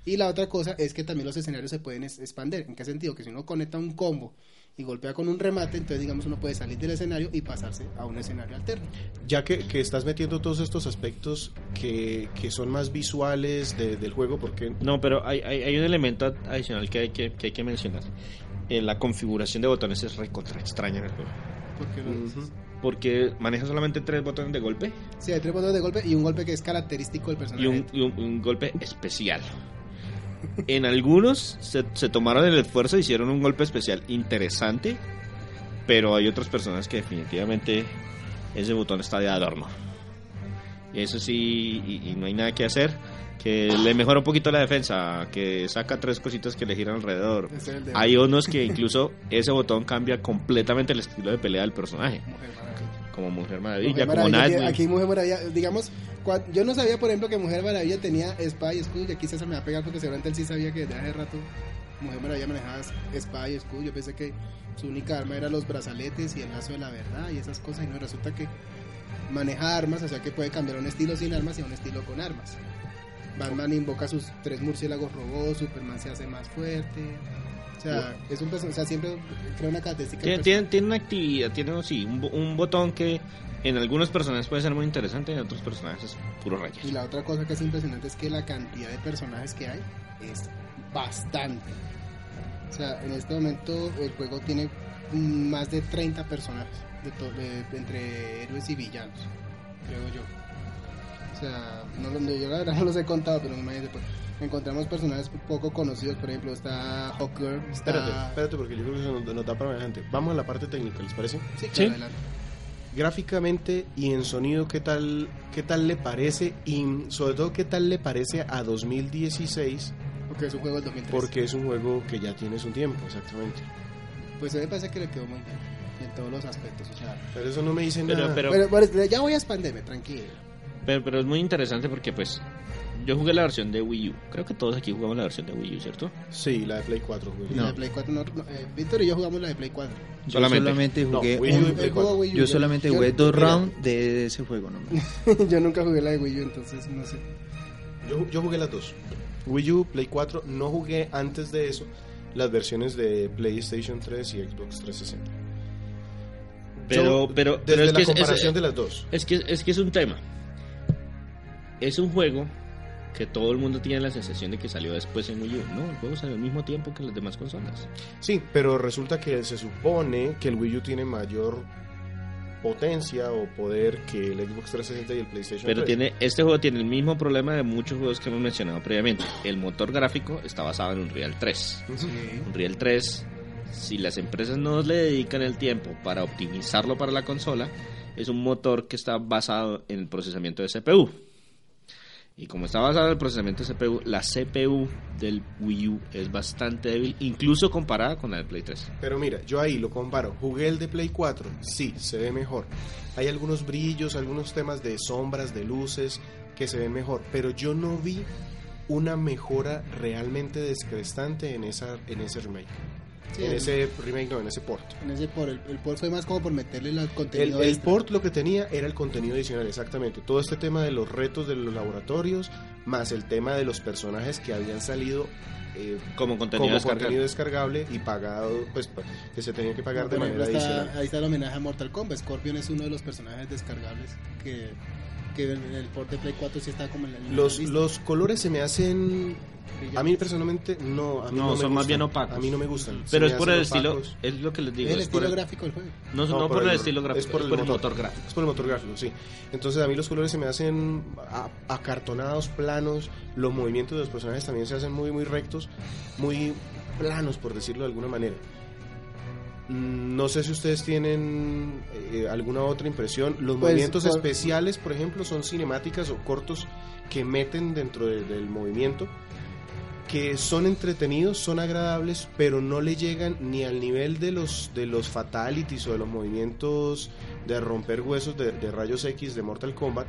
Y la otra cosa es que también los escenarios se pueden expander. ¿En qué sentido? Que si uno conecta un combo y golpea con un remate, entonces digamos uno puede salir del escenario y pasarse a un escenario alterno. Ya que, que estás metiendo todos estos aspectos que, que son más visuales de- del juego, porque No, pero hay, hay, hay un elemento adicional que hay que, que, hay que mencionar. Eh, la configuración de botones es recontra extraña en el juego. Porque no- Ujú. Porque maneja solamente tres botones de golpe Sí, hay tres botones de golpe y un golpe que es característico del y personaje. un, y un- un golpe especial. En algunos se, se tomaron el esfuerzo y hicieron un golpe especial interesante, pero hay otras personas que definitivamente ese botón está de adorno. Y eso sí, y, y no hay nada que hacer. Que le mejora un poquito la defensa, que saca tres cositas que le giran alrededor. Es Hay unos que incluso ese botón cambia completamente el estilo de pelea del personaje. Como Mujer Maravilla, Mujer como Maravilla. Aquí Mujer Maravilla, digamos, yo no sabía, por ejemplo, que Mujer Maravilla tenía espada y escudo, y aquí César me va a pegar porque seguramente él sí sabía que desde hace rato Mujer Maravilla manejaba espada y escudo. Yo pensé que su única arma era los brazaletes y el lazo de la verdad y esas cosas, y no, resulta que maneja armas, o sea que puede cambiar un estilo sin armas y a un estilo con armas. Batman invoca sus tres murciélagos robots, Superman se hace más fuerte. O sea, es un o sea, siempre crea una característica. Tiene, tiene, tiene una actividad, tiene sí, un, bo- un botón que en algunos personajes puede ser muy interesante, en otros personajes es puro rayas. Y la otra cosa que es impresionante es que la cantidad de personajes que hay es bastante. O sea, en este momento el juego tiene más de 30 personajes de de- entre héroes y villanos, creo yo. O sea, no, yo la verdad no los he contado, pero imagínate, pues, encontramos personajes poco conocidos, por ejemplo, está Hawker, está... Espérate, espérate, porque yo creo que eso nos, nos da para adelante. Vamos a la parte técnica, ¿les parece? Sí, claro, Sí. adelante. Gráficamente y en sonido, ¿qué tal, ¿qué tal le parece? Y sobre todo, ¿qué tal le parece a 2016? Porque es un juego del 2003. Porque es un juego que ya tiene su tiempo, exactamente. Pues a mí me parece que le quedó muy bien en todos los aspectos. O sea, Pero eso no me dice Pero- nada. pero- ya voy a expandirme, tranquilo. Pero, pero es muy interesante porque pues yo jugué la versión de Wii U. Creo que todos aquí jugamos la versión de Wii U, ¿cierto? Sí, la de Play 4. güey. Y La de Play 4 no, no, eh, Víctor y yo jugamos la de Play 4. Yo Solamente. solamente, No, jugué Wii U y un- Él- Play él jugó 4. Wii U, yo solamente yo- jugué dos rounds de ese juego nomás. *laughs* yo nunca jugué la de Wii U, entonces no sé. Yo, yo jugué las dos. Wii U, Play 4. No jugué antes de eso las versiones de PlayStation 3 y Xbox 360. Pero, Yo, pero, desde pero es la que es- comparación es, de las dos. es que es que es un tema. Es un juego que todo el mundo tiene la sensación de que salió después en Wii U. No, el juego salió al mismo tiempo que las demás consolas. Sí, pero resulta que se supone que el Wii U tiene mayor potencia o poder que el Xbox 360 y el PlayStation Pero 3. tiene este juego tiene el mismo problema de muchos juegos que hemos mencionado previamente. El motor gráfico está basado en Unreal 3. Ujú. Unreal 3, si las empresas no le dedican el tiempo para optimizarlo para la consola, es un motor que está basado en el procesamiento de CPU. Y como está basado en el procesamiento de CPU, la CPU del Wii U es bastante débil, incluso comparada con la del Play 3. Pero mira, yo ahí lo comparo. Jugué el de Play 4, sí, se ve mejor. Hay algunos brillos, algunos temas de sombras, de luces que se ven mejor, pero yo no vi una mejora realmente descrestante en esa en ese remake. Sí, en el- ese remake no, en ese port. En ese por el, el port fue más como por meterle el El, contenido el extra. port lo que tenía era el contenido adicional, exactamente. Todo este tema de los retos de los laboratorios, más el tema de los personajes que habían salido eh, Como contenido como descargable. contenido descargable y pagado, pues pa- que se tenía que pagar de Por ejemplo, manera está- adicional. ahí está el homenaje a Mortal Kombat. Scorpion es uno de los personajes descargables que, que en el port de Play 4 sí está como en la, la Los, los colores se me hacen. A mí personalmente no. A mí No, no, me son más gustan. bien opacos. A mí no me gustan. Pero me es por el estilo, es lo que les digo, es el es estilo el- gráfico del juego. no, no por, el estilo gráfico, Es por el, motor. motor gráfico. Es por el motor gráfico, sí. Entonces a mí los colores se me hacen acartonados, planos. Los movimientos de los personajes también se hacen muy, muy rectos, muy planos, por decirlo de alguna manera. Mm, No sé si ustedes tienen eh, alguna otra impresión. Los Pues, movimientos por- especiales, por ejemplo, son cinemáticas o cortos que meten dentro de- del movimiento, que son entretenidos, son agradables, pero no le llegan ni al nivel de los de los fatalities o de los movimientos de romper huesos de, de rayos X de Mortal Kombat,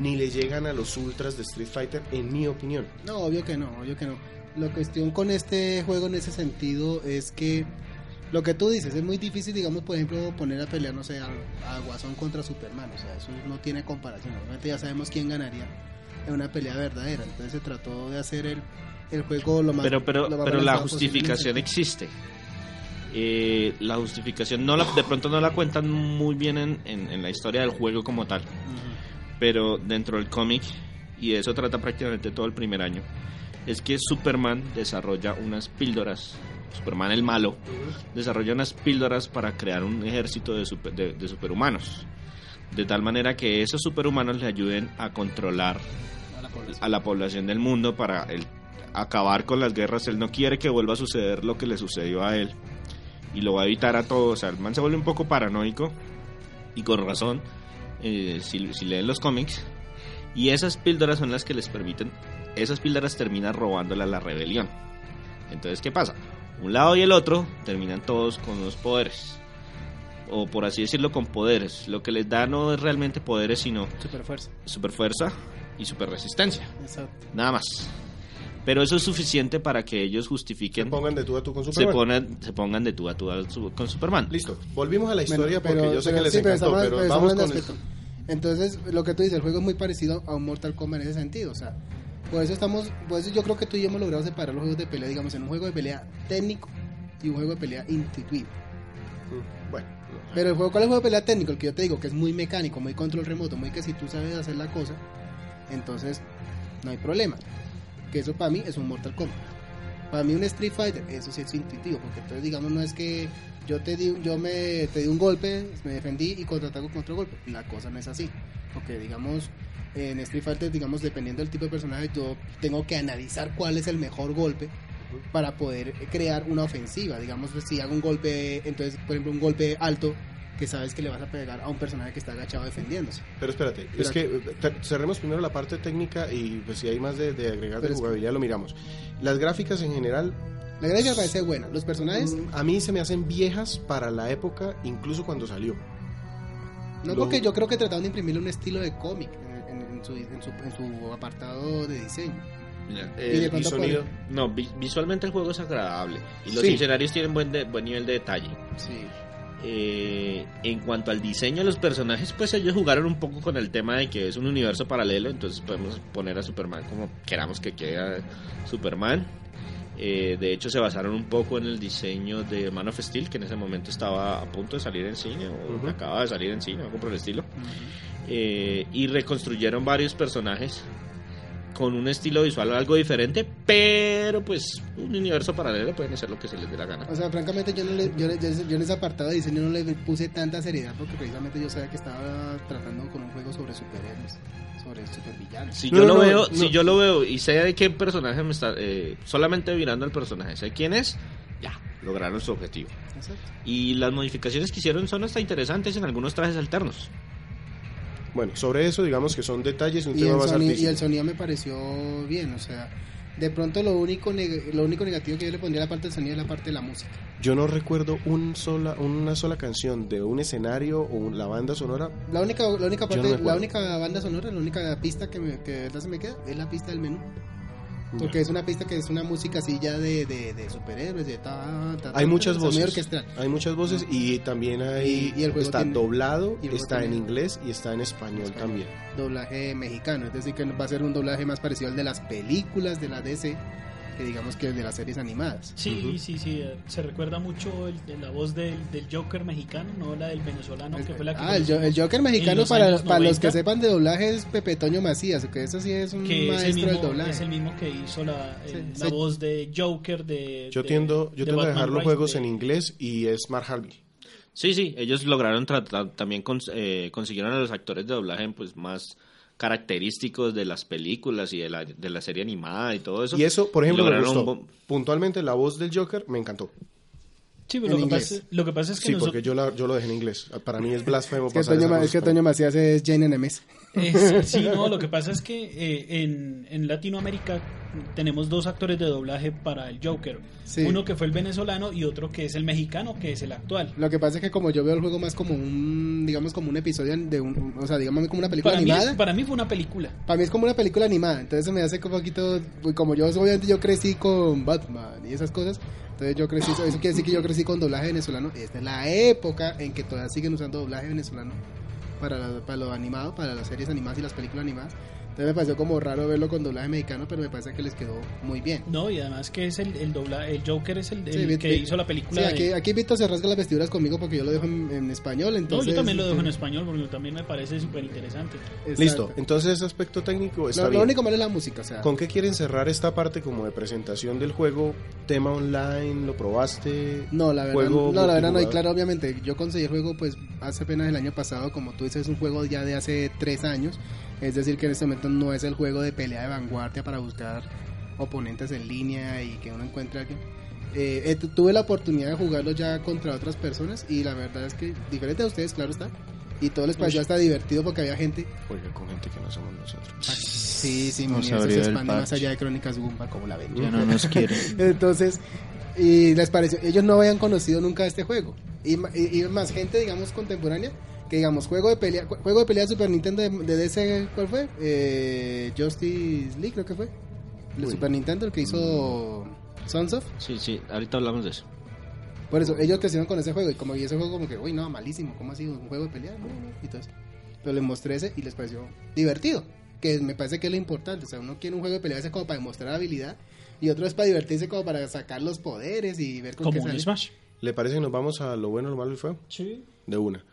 ni le llegan a los ultras de Street Fighter, en mi opinión. No, obvio que no, obvio que no. La cuestión con este juego en ese sentido es que lo que tú dices es muy difícil, digamos, por ejemplo, poner a pelear, no sé, a, a Guasón contra Superman. O sea, eso no tiene comparación. Obviamente ya sabemos quién ganaría en una pelea verdadera. Entonces se trató de hacer el, el juego lo más. Pero, pero, más pero la posible. justificación existe. Eh, la justificación no la, de pronto no la cuentan muy bien en, en- en la historia del juego como tal, Ujú. pero dentro del cómic, y de eso trata prácticamente todo el primer año, es que Superman desarrolla unas píldoras, Superman el malo, desarrolla unas píldoras para crear un ejército de, super- de- de superhumanos, de tal manera que esos superhumanos le ayuden a controlar A la población. del mundo para acabar con las guerras. Él no quiere que vuelva a suceder lo que le sucedió a él y lo va a evitar a todos. O sea, el man se vuelve un poco paranoico y con razón eh, si leen los cómics. Y esas píldoras son las que les permiten, esas píldoras terminan robándole a la rebelión. Entonces, ¿qué pasa? Un lado y el otro terminan todos con los poderes. O por así decirlo, con poderes. Lo que les da no es realmente poderes, sino Super fuerza. super fuerza y super resistencia. Exacto. Nada más. Pero eso es suficiente para que ellos Se justifiquen, pongan de tú a tú con se, Superman. ponen- se pongan de tú a tú con Superman. Listo, volvimos a la historia Bueno, porque yo sé pero que les sí, pero encantó, estamos- pero pero vamos estamos con en el, Entonces, lo que tú dices, el juego es muy parecido a un Mortal Kombat en ese sentido. O sea, por eso estamos, por eso yo creo que tú y yo hemos logrado separar los juegos de pelea, digamos, en un juego de pelea técnico y un juego de pelea intuitivo. Mm, Bueno, Pero el juego, ¿cuál es el juego de pelea técnico? El que yo te digo, que es muy mecánico, muy control remoto, muy que si tú sabes hacer la cosa, entonces no hay problema. Que eso para mí es un Mortal Kombat. Para mí un Street Fighter, eso sí es intuitivo, porque entonces digamos no es que yo te di, yo me te di un golpe, me defendí y contraataco con otro golpe. La cosa no es así. Porque digamos en Street Fighter, digamos dependiendo del tipo de personaje, yo tengo que analizar cuál es el mejor golpe para poder crear una ofensiva. Digamos, si hago un golpe, entonces, por ejemplo, un golpe alto que sabes que le vas a pegar a un personaje que está agachado defendiéndose. Pero espérate, es que eh, cerremos primero la parte técnica y pues si hay más de, de agregar de jugabilidad lo miramos. Las gráficas en general La gráfica me parece buena. Los personajes, mm, a mí se me hacen viejas para la época, incluso cuando salió. no lo- porque yo creo que trataron de imprimirle un estilo de cómic en, su, en, su, en su apartado de diseño. Eh, Y sonido. no, vi- visualmente el juego es agradable y los Sí. escenarios tienen buen, de- buen nivel de detalle. Sí. Eh, en cuanto al diseño de los personajes, pues ellos jugaron un poco con el tema de que es un universo paralelo, entonces podemos poner a Superman como queramos que quede Superman. Eh, de hecho, se basaron un poco en el diseño de Man of Steel, que en ese momento estaba a punto de salir en cine, o Ujú. acaba de salir en cine, algo por el estilo. Eh, y reconstruyeron varios personajes con un estilo visual algo diferente, pero pues un universo paralelo pueden hacer lo que se les dé la gana. O sea, francamente yo, no le, yo, yo- yo en ese apartado de diseño no le puse tanta seriedad porque precisamente yo sabía que estaba tratando con un juego sobre superhéroes, sobre. Si No, yo no, lo veo, no. si yo lo veo y sé de qué personaje me está, eh, solamente mirando al personaje, sé quién es, ya, lograron su objetivo. Exacto. Y las modificaciones que hicieron son hasta interesantes en algunos trajes alternos. Bueno, sobre eso digamos que son detalles y un Y tema más soni- y el sonido me pareció bien, o sea, de pronto lo único lo único negativo que yo le pondría a la parte del sonido es la parte de la música. Yo no recuerdo un sola, una sola canción de un escenario o un- la banda sonora. La única, la única parte, no la única banda sonora, la única pista que, me, que de verdad se me queda es la pista del menú. Porque es una pista que es una música así ya de, de, de superhéroes, de ta, ta, ta, Hay muchas voces. orquestral. Hay muchas voces y también hay Y- y el juego está tiene- doblado, y el juego está en inglés y está en español, Español. también. Doblaje mexicano, es decir, que va a ser un doblaje más parecido al de las películas de la DC que digamos que el de las series animadas. Sí, Ujú. sí, sí. eh, Se recuerda mucho el, de la voz del, del Joker mexicano, no la del venezolano, que fue la que. Ah, el, Jo- el Joker mexicano los para, para los 90. que sepan de doblaje es Pepe Toño Macías, que eso sí es un que es maestro mismo, del doblaje. es el mismo que hizo la, el- Sí, la sí. voz de Joker de. Yo de- tiendo, yo de tengo que Batman dejar los Rise juegos de- en inglés y es Mark Harvey. Sí, sí, ellos lograron tratar, también cons- eh, consiguieron a los actores de doblaje pues más característicos de las películas y de la, de la serie animada y todo eso. Y eso, por ejemplo, me gustó. Puntualmente la voz del Joker me encantó. Sí, pero lo que, pasa, lo que pasa es que Sí, nosotros- porque yo, la- yo lo dejé en inglés. Para mí es blasfemo Es que, pasar Toño, es que Toño Macías es Jane Nemes. Sí, no, *laughs* lo que pasa es que eh, en, en Latinoamérica tenemos dos actores de doblaje para el Joker. Sí. Uno que fue el venezolano y otro que es el mexicano, que es el actual. Lo que pasa es que como yo veo el juego más como un, digamos como un episodio de un, o sea, digamos como una película Para mí, animada. es- para mí fue una película. Para mí es como una película animada, entonces se me hace un poquito, pues, como yo obviamente yo crecí con Batman y esas cosas, entonces yo crecí, eso quiere decir que yo crecí con doblaje venezolano, esta es la época en que todavía siguen usando doblaje venezolano para, la- para lo animado, para las series animadas y las películas animadas, entonces me pareció como raro verlo con doblaje mexicano, pero me parece que les quedó muy bien. No, y además que es el, el dobla, el Joker es el, el Sí, que vi- hizo la Sí, película. de- aquí, aquí Víctor se rasga las vestiduras conmigo porque yo lo dejo en, en español, No, entonces... yo también lo dejo en español porque también me parece súper interesante. Listo, entonces ese aspecto técnico está Lo, lo bien. único malo es la música, o sea... ¿Con qué quieren cerrar esta parte como de presentación del juego? ¿Tema online? ¿Lo probaste? No, la verdad, Juego no, la verdad no, y claro, obviamente, yo conseguí el juego pues hace apenas el año pasado, como tú dices, es un juego ya de hace tres años, es decir, que en este momento no es el juego de pelea de vanguardia para buscar oponentes en línea y que uno encuentre a alguien. Eh, eh, tu- tuve la oportunidad de jugarlo ya contra otras personas y la verdad es que, diferente a ustedes, claro está, y todo les pareció hasta divertido porque había gente... Oiga, con gente que no somos nosotros. Sí, sí, No mi se expande más allá de Crónicas Gumba, como la ven. Ya no nos quieren. *laughs* Entonces, y les pareció, ellos no habían conocido nunca este juego. Y, y- y más gente, digamos, contemporánea, que digamos, juego de pelea, ju- juego de pelea de Super Nintendo de, de DC, ¿cuál fue? Eh, Justice League, creo que fue. El Uy. Super Nintendo, el que hizo Sunsoft. Sí, sí, ahorita hablamos de eso. Por eso, ellos crecieron con ese juego. Y como y ese juego, como que, uy, no, malísimo. ¿Cómo ha sido un juego de pelea? No, no, y todo eso. pero les mostré ese y les pareció divertido. Que me parece que es lo importante. O sea, uno quiere un juego de peleas ese como para demostrar habilidad y otro es para divertirse como para sacar los poderes y ver con Como qué un sale. Smash. ¿Le parece que nos vamos a lo bueno, lo malo y feo? Sí. De una.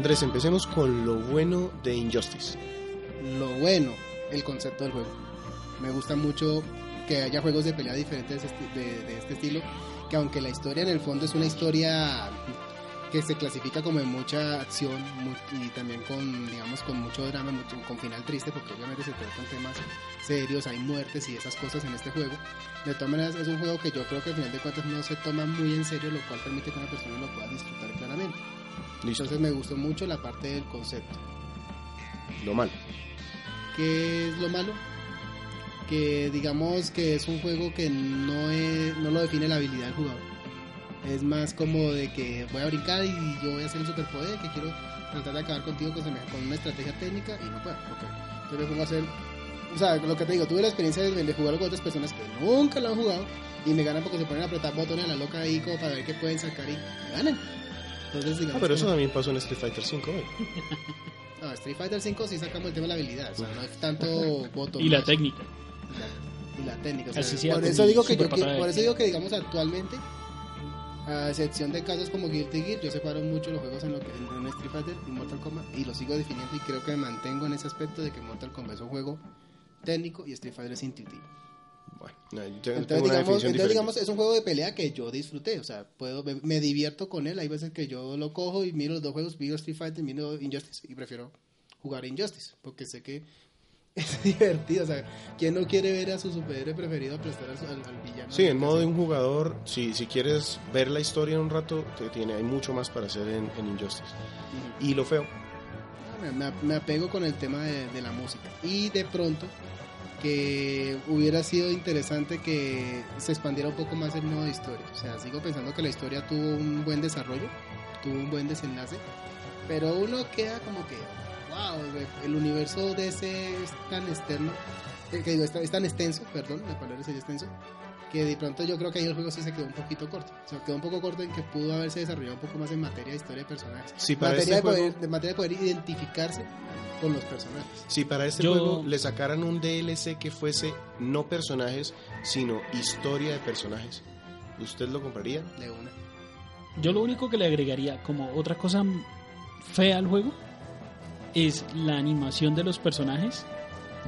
Andrés, empecemos con lo bueno de Injustice. Lo bueno, el concepto del juego. Me gusta mucho que haya juegos de pelea diferentes de, este- estilo, que aunque la historia en el fondo es una historia que se clasifica como de mucha acción y también con, digamos, con mucho drama, con final triste, porque obviamente se tratan temas serios, hay muertes y esas cosas en este juego. De todas maneras, es un juego que yo creo que al final de cuentas no se toma muy en serio, lo cual permite que una persona lo pueda disfrutar claramente. Listo. Entonces me gustó mucho la parte del concepto. Lo malo. ¿Qué es lo malo? Que digamos que es un juego que no, es- no lo define la habilidad del jugador. Es más como de que voy a brincar y yo voy a hacer un superpoder, que quiero tratar de acabar contigo con, una estrategia técnica y no puedo. ok. Entonces me pongo a hacer... O sea, lo que te digo, tuve la experiencia de, de jugar con otras personas que nunca lo han jugado y me ganan porque se ponen a apretar botones a la loca ahí como para ver qué pueden sacar y me ganan. Entonces, digamos, Ah, pero eso como- también pasó en Street Fighter 5 hoy. *laughs* no, Street Fighter 5 sí sacamos el tema de la habilidad, o sea, no es tanto *laughs* botón. Y la técnica. y la técnica. o sea, Así sea por eso digo que yo por eso digo que digamos actualmente, a excepción de casos como Guilty Gear, yo separo mucho los juegos en lo que en Street Fighter y Mortal Kombat y lo sigo definiendo y creo que me mantengo en ese aspecto de que Mortal Kombat es un juego técnico y Street Fighter es intuitivo. Bueno, no, yo tengo Entonces, una digamos, entonces digamos, es un juego de pelea que yo disfruté, o sea, puedo me, me divierto con él, hay veces que yo lo cojo y miro los dos juegos, miro Street Fighter, miro Injustice y prefiero jugar Injustice, porque sé que *laughs* es divertido, o sea, ¿quién no quiere ver a su superhéroe preferido aplastar al, al, villano? Sí, en modo de un jugador, si, si quieres ver la historia en un rato, te tiene, hay mucho más para hacer en, en Injustice. Y lo feo, Me, me- me apego con el tema de, de la música. Y de pronto, que hubiera sido interesante que se expandiera un poco más el modo de historia. O sea, sigo pensando que la historia tuvo un buen desarrollo, tuvo un buen desenlace, pero uno queda como que, wow, el universo de ese es tan externo, eh, que digo, es tan- extenso, perdón, la palabra sería extenso, que de pronto yo creo que ahí el juego sí se quedó un poquito corto. O sea, quedó un poco corto en que pudo haberse desarrollado un poco más en materia de historia de personajes. Si para materia, este de poder, juego- de materia de poder identificarse con los personajes. si para este Yo- juego le sacaran un DLC que fuese no personajes, sino historia de personajes, ¿usted lo compraría? De una. Yo lo único que le agregaría como otra cosa fea al juego es la animación de los personajes.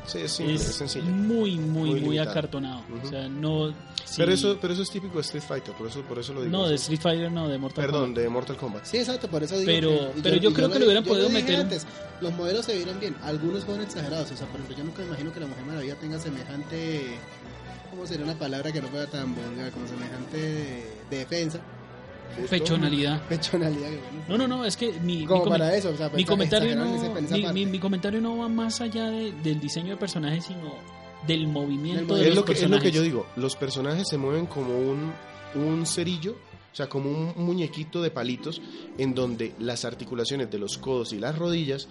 Sí, es simple, es, es sencillo. muy, muy, Muy acartonado. O sea, no. Pero, eso, pero eso es típico de Street Fighter, por eso, por eso lo digo. No, de Street Fighter no, de Mortal Perdón, Kombat. de Mortal Kombat. Sí, exacto, por eso digo Pero- que- pero yo creo que le hubieran yo podido meter antes, los modelos se vieron bien, algunos fueron exagerados, o sea, por ejemplo, yo nunca me imagino que la Mujer Maravilla tenga semejante, ¿cómo sería una palabra que no fuera tan vulgar, como semejante de, defensa, Pechonalidad. pechonalidad, que bueno. No, no, no, es que mi, para eso, o sea, mi comentario no, mi, mi- mi comentario no va más allá de- del diseño de personajes, sino del movimiento Del de Es los lo, que, es lo personajes. que yo digo, los personajes se mueven como un, un cerillo, o sea, como un muñequito de palitos, en donde las articulaciones de los codos y las rodillas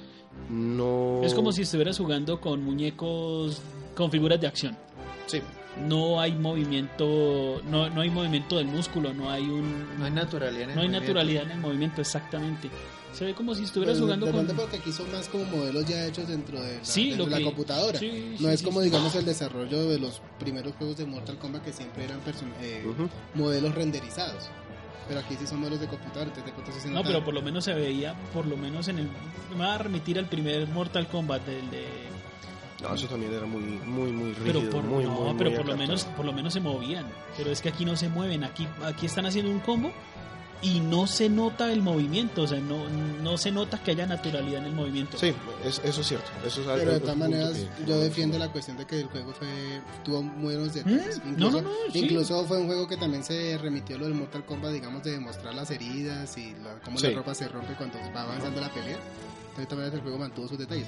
no... Es como si estuvieras jugando con muñecos, con figuras de acción. Sí, No hay movimiento, no, no hay movimiento del músculo, no hay un, No hay naturalidad en el no hay movimiento. naturalidad en el movimiento, exactamente. Se ve como si estuvieras Pero jugando de con... porque aquí son más como modelos ya hechos dentro de la, Sí, dentro lo de la computadora. sí, no sí, es sí, como sí. digamos el desarrollo de los primeros juegos de Mortal Kombat que siempre eran person- eh, modelos renderizados. Pero aquí sí son modelos de computadora, entonces de No, pero por lo menos se veía, por lo menos en el... Me va a remitir al primer Mortal Kombat, el de... no, eso también era muy, muy, muy rígido, Pero por, muy, no, muy, pero muy por lo menos por lo menos se movían. Pero es que aquí no se mueven. Aquí aquí están haciendo un combo y no se nota el movimiento. O sea, no, no se nota que haya naturalidad en el movimiento. Sí, es- eso es cierto. Eso es algo- Pero de todas maneras, que- yo defiendo la cuestión de que el juego fue tuvo muy buenos detalles. Mm, Incluso, no, no, no, sí. incluso fue un juego que también se remitió a lo del Mortal Kombat, digamos, de demostrar las heridas y la- cómo Sí. la ropa se rompe cuando va avanzando la pelea. Entonces, de todas maneras, el juego mantuvo sus detalles.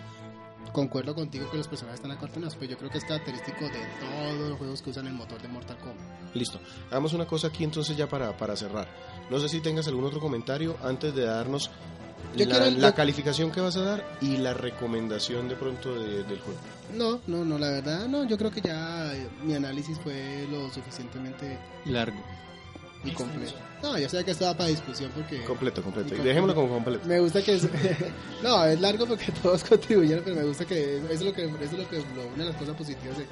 Concuerdo contigo que los personajes están acortonados, pero yo creo que es característico de todos los juegos que usan el motor de Mortal Kombat. Listo. Hagamos una cosa aquí entonces ya para, para cerrar. No sé si tengas algún otro comentario antes de darnos Yo la, quiero- la yo- calificación que vas a dar y la recomendación de pronto de- del juego. No, no, no, la verdad, no, yo creo que ya eh, mi análisis fue lo suficientemente Largo. Y completo. No, yo sé que esto va para discusión porque... Completo, completo. Completo. dejémoslo como completo. Me gusta que es, *laughs* no, es largo porque *laughs* todos contribuyeron, pero me gusta que eso es lo que eso es lo que lo- una de las cosas positivas de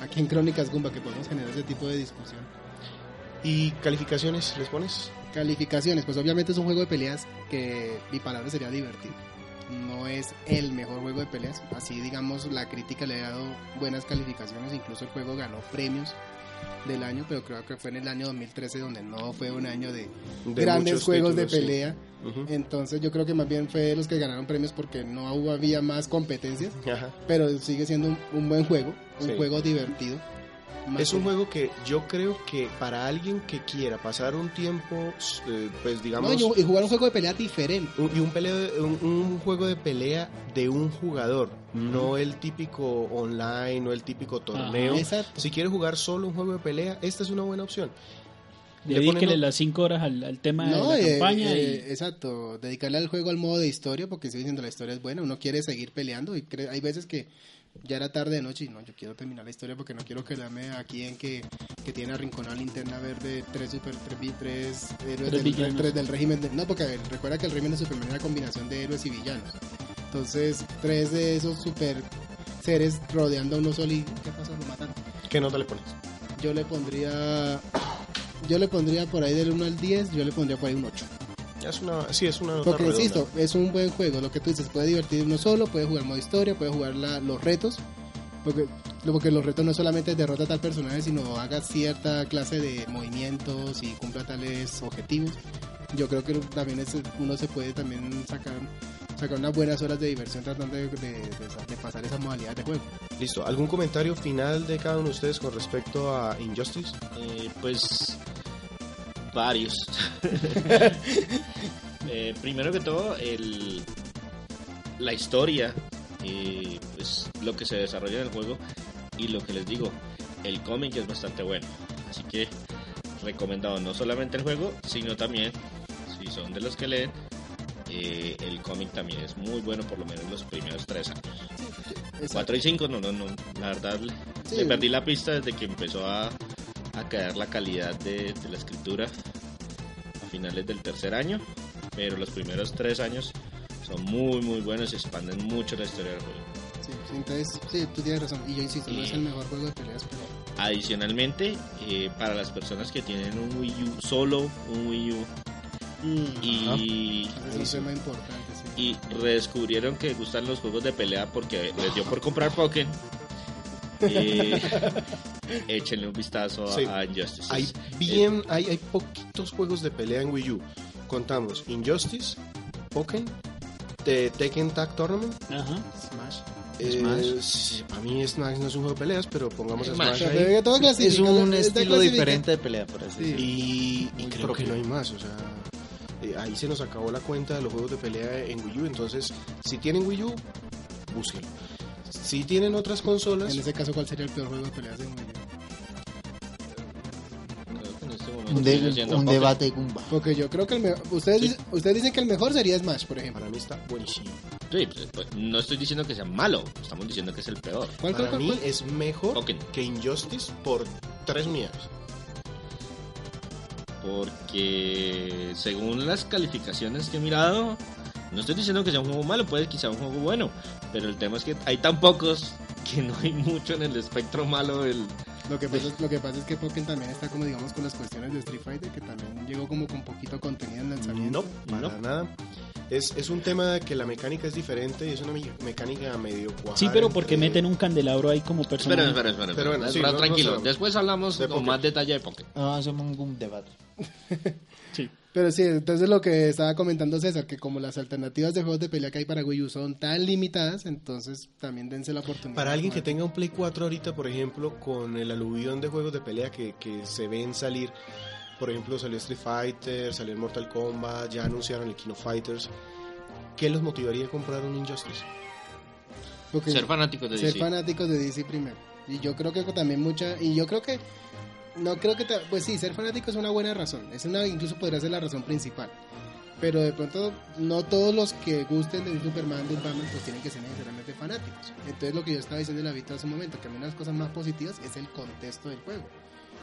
aquí en Crónicas Gumba que podemos generar ese tipo de discusión. ¿Y calificaciones les pones? Calificaciones, pues obviamente es un juego de peleas que mi palabra sería divertido. No es el mejor juego de peleas, así digamos la crítica le ha dado buenas calificaciones, incluso el juego ganó premios del año, pero creo que fue en el año 2013 donde no fue un año de, De grandes juegos de sí. pelea. Entonces yo creo que más bien fue los que ganaron premios porque no hubo- había más competencias, Ajá. pero sigue siendo un, un buen juego, un Sí. juego divertido. Más Es un juego que yo creo que para alguien que quiera pasar un tiempo, eh, pues digamos, y, y jugar un juego de pelea diferente. un- y un, peleo- un, un juego de pelea de un jugador, no el típico online, no el típico torneo. Ajá, exacto. Si quieres jugar solo un juego de pelea, esta es una buena opción. Le Dedíquele ponen- las 5 horas al, al tema No, de la eh, campaña eh, y exacto, dedicarle al juego al modo de historia porque sigue diciendo la historia es buena, uno quiere seguir peleando y cre- hay veces que ya era tarde de noche y no, yo quiero terminar la historia porque no quiero quedarme aquí en que, que tiene arrinconada linterna verde tres super tres, tres héroes Tres del, tres del régimen de- no porque a ver, recuerda que el régimen de Superman era combinación de héroes y villanos entonces tres de esos super seres rodeando a uno solo y ¿qué pasó? lo matan ¿Qué nota le pones? yo le pondría yo le pondría por ahí del 1 al 10 yo le pondría por ahí un 8 Es una, sí, es una nota porque redonda. insisto, es un buen juego. Lo que tú dices, puede divertir uno solo, puede jugar modo historia, puede jugar la- los retos. Porque, porque los retos no solamente derrota a tal personaje, sino haga cierta clase de movimientos y cumpla tales objetivos. Yo creo que también es- uno se puede también sacar sacar unas buenas horas de diversión tratando de, de- de- de pasar esa modalidad de juego. Listo. ¿Algún comentario final de cada uno de ustedes con respecto a Injustice? Eh, pues varios. *laughs* Eh, primero que todo, el, la historia, y pues, lo que se desarrolla en el juego y lo que les digo, el cómic es bastante bueno. Así que recomendado no solamente el juego, sino también, si son de los que leen, eh, el cómic también es muy bueno, por lo menos los primeros tres años. 4 y 5, no, no, no. La verdad, le- Sí. le perdí la pista desde que empezó a, a caer la calidad de, de la escritura finales del tercer año. Pero los primeros tres años son muy, muy buenos y expanden mucho la historia del juego. Sí, entonces, sí, tú tienes razón. Y yo insisto, no es el mejor juego de peleas, pero Adicionalmente, eh, para las personas que tienen un Wii U, solo un Wii U, y, es un tema importante. Sí. y redescubrieron que gustan los juegos de pelea porque les dio por comprar Pokémon. Eh, *laughs* échenle un vistazo a- Sí. a Injustice. Hay bien, hay, hay poquitos juegos de pelea en Wii U. Contamos Injustice, Pokémon, The Tekken Tag Tournament. Ajá. Smash. Eh, Smash. sí, para mí Smash no es un juego de peleas, pero pongamos Smash. Smash, sea, ahí. Es un estilo diferente de pelea, por así Sí. decirlo. Y, creo propio. que no hay más, o sea, eh, ahí se nos acabó la cuenta de los juegos de pelea en Wii U, entonces, si tienen Wii U, búsquenlo. Si tienen otras consolas, En ese caso, ¿cuál sería el peor juego de peleas de Wii U? creo que en este momento Un, de- un debate Gumba. Porque yo creo que el mejor. Ustedes, Sí. dicen- ustedes dicen que el mejor sería Smash, por ejemplo. para mí está buenísimo. Sí, pues, pues, no estoy diciendo que sea malo, estamos diciendo que es el peor. ¿Cuál, cuál, Para cuál, mí cuál? es mejor Pokémon. que Injustice por tres millones. Porque según las calificaciones que he mirado, no estoy diciendo que sea un juego malo, puede que sea un juego bueno, pero el tema es que hay tan pocos que no hay mucho en el espectro malo del... Lo que, pasa, es- lo que pasa es que Pokémon también está como digamos con las cuestiones de Street Fighter que también llegó como con poquito contenido en lanzamiento. No, para No. nada. Es, es un tema que la mecánica es diferente y es una me- mecánica medio cuadrada. Sí, pero porque entre- meten un candelabro ahí como Espera, personaje. espera, espera. Pero bueno, espera. sí, no- no tranquilo, después hablamos De con más detalle de Pokémon. Ah, hacemos un debate. *laughs* Sí. Pero sí, entonces lo que estaba comentando César, que como las alternativas de juegos de pelea que hay para Wii U son tan limitadas, entonces también dense la oportunidad. Para alguien que tenga un Play 4 ahorita, por ejemplo, con el aluvión de juegos de pelea que, que se ven salir, por ejemplo, salió Street Fighter, salió el Mortal Kombat, ya anunciaron el Kino Fighters, ¿qué los motivaría a comprar un Injustice? Ser fanáticos de ser DC. fanáticos de DC primero. Y yo creo que también mucha, y yo creo que, no creo que, ta- pues sí, ser fanático es una buena razón, es una, incluso podría ser la razón principal. Pero de pronto, no todos los que gusten de un Superman, de Batman, pues tienen que ser necesariamente fanáticos. Entonces lo que yo estaba diciendo en la vida hace un momento, que a mí una de las cosas más positivas es el contexto del juego.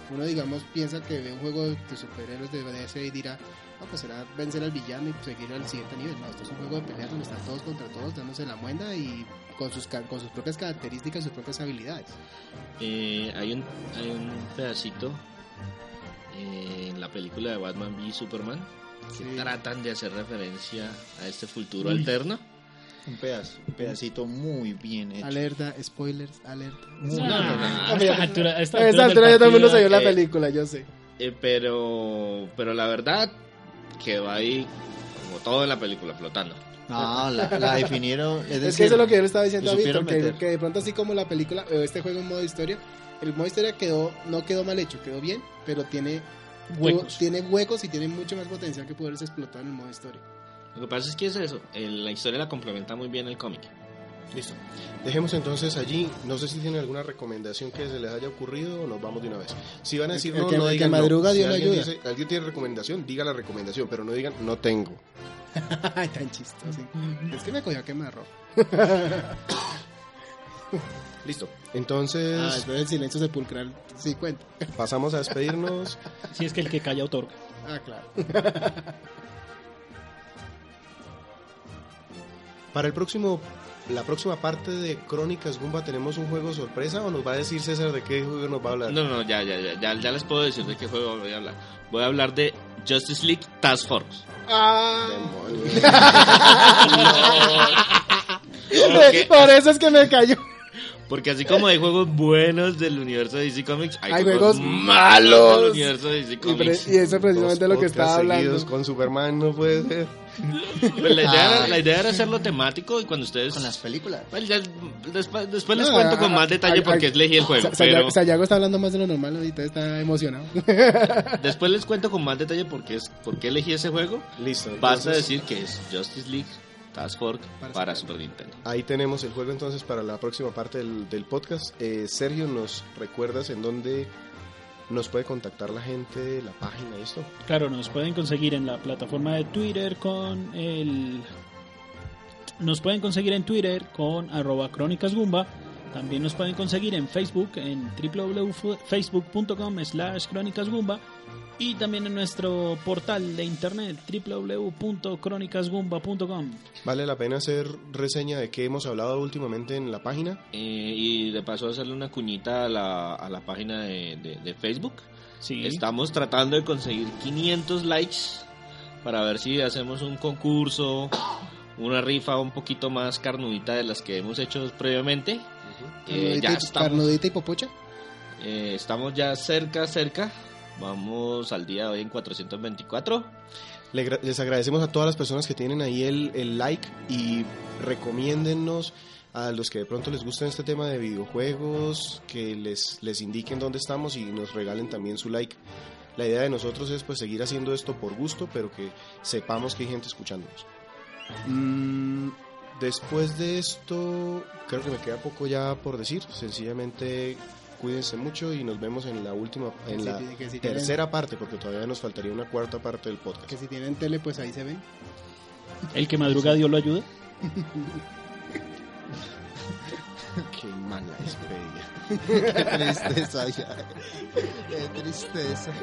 Uno, digamos, piensa que ve un juego de superhéroes de DC y dirá, no, pues será vencer al villano y seguir al siguiente nivel. No, esto es un juego de peleas donde están todos contra todos, dándose la muenda y con sus, con sus propias características y sus propias habilidades. Eh, hay, un, hay un pedacito eh, en la película de Batman v Superman que Sí. tratan de hacer referencia a este futuro alterno. Un pedazo, un pedacito muy bien hecho. Alerta, spoilers, alerta. No, no, no. A esta altura, a esta altura altura el mundo se partido, vio la eh, película, yo sé. Eh, pero, pero la verdad quedó ahí como todo en la película flotando. No, la, la *laughs* definieron. Es, Es, decir, que eso es lo que yo le estaba diciendo a Víctor, que, que de pronto así como la película, este juego en modo historia, el modo historia quedó, no quedó mal hecho, quedó bien, pero tiene Huecos. tiene huecos y tiene mucho más potencial que poderse explotar en el modo historia. Lo que pasa es que es eso, el- la historia la complementa muy bien el cómic. Listo. Dejemos entonces allí, no sé si tienen alguna recomendación que se les haya ocurrido o nos vamos de una vez. Si van a decir el no, que- no el que digan no. madruga, Si Dios alguien ayuda. dice- alguien tiene recomendación, diga la recomendación, pero no digan no tengo. Tan chistoso. Es que me cogió a quemarro. *coughs* Listo. Entonces, Ah, después del silencio sepulcral, sí cuenta. pasamos a despedirnos. Si es que el que calla otorga. Ah, claro. Para el próximo, la próxima parte de Crónicas Gumba, ¿tenemos un juego sorpresa o nos va a decir César de qué juego nos va a hablar? No, no, ya, ya, ya, ya, ya les puedo decir de qué juego voy a hablar. Voy a hablar de Justice League Task Force. Ah. *laughs* Porque, Por eso es que me cayó. porque así como hay juegos buenos del universo de DC Comics, hay, Hay juegos, juegos malos del universo de DC Y, pre- Comics. y eso es precisamente Dos lo que estaba hablando. con Superman no puede ser. Pues la, idea era, Ay. la idea era hacerlo temático y cuando ustedes... Con las películas. Bueno, ya después, después les No, cuento a- con más a- detalle a- porque a- elegí el juego, Sa- pero Sayago, Sayago está hablando más de lo normal ahorita, está emocionado. *laughs* después les cuento con más detalle porque es porque elegí ese juego. Listo. Basta entonces, decir que es Justice League Task Force Para para, Super Super Nintendo. Ahí tenemos el juego entonces para la próxima parte del, del podcast. Eh, Sergio, ¿nos recuerdas en dónde nos puede contactar la gente, la página y esto? Claro, nos pueden conseguir en la plataforma de Twitter con el... Nos pueden conseguir en Twitter con arroba crónicasgumba. También nos pueden conseguir en Facebook en www.facebook.com slash crónicasgumba. Y también en nuestro portal de internet www.crónicasgumba.com. Vale la pena hacer reseña de qué hemos hablado últimamente en la página. Eh, y de paso hacerle una cuñita a la, a la página de, de- de Facebook. Sí. Estamos tratando de conseguir 500 likes para ver si hacemos un concurso, una rifa un poquito más carnudita de las que hemos hecho previamente. Eh, Carnudita, ya y- estamos, carnudita y popocha. eh, estamos ya cerca, cerca. Vamos al día de hoy en 424. Le gra- les agradecemos a todas las personas que tienen ahí el, el like y recomiéndennos a los que de pronto les gusta este tema de videojuegos, que les, les indiquen dónde estamos y nos regalen también su like. La idea de nosotros es pues seguir haciendo esto por gusto, pero que sepamos que hay gente escuchándonos. Mm, después de esto, creo que me queda poco ya por decir. Sencillamente cuídense mucho y nos vemos en la última, en la tercera parte, porque todavía nos faltaría una cuarta parte del podcast. Que si tienen tele, pues ahí se ven. El que madruga, Dios lo ayuda. *laughs* Qué mala despedida. *laughs* Qué tristeza ya. Qué tristeza.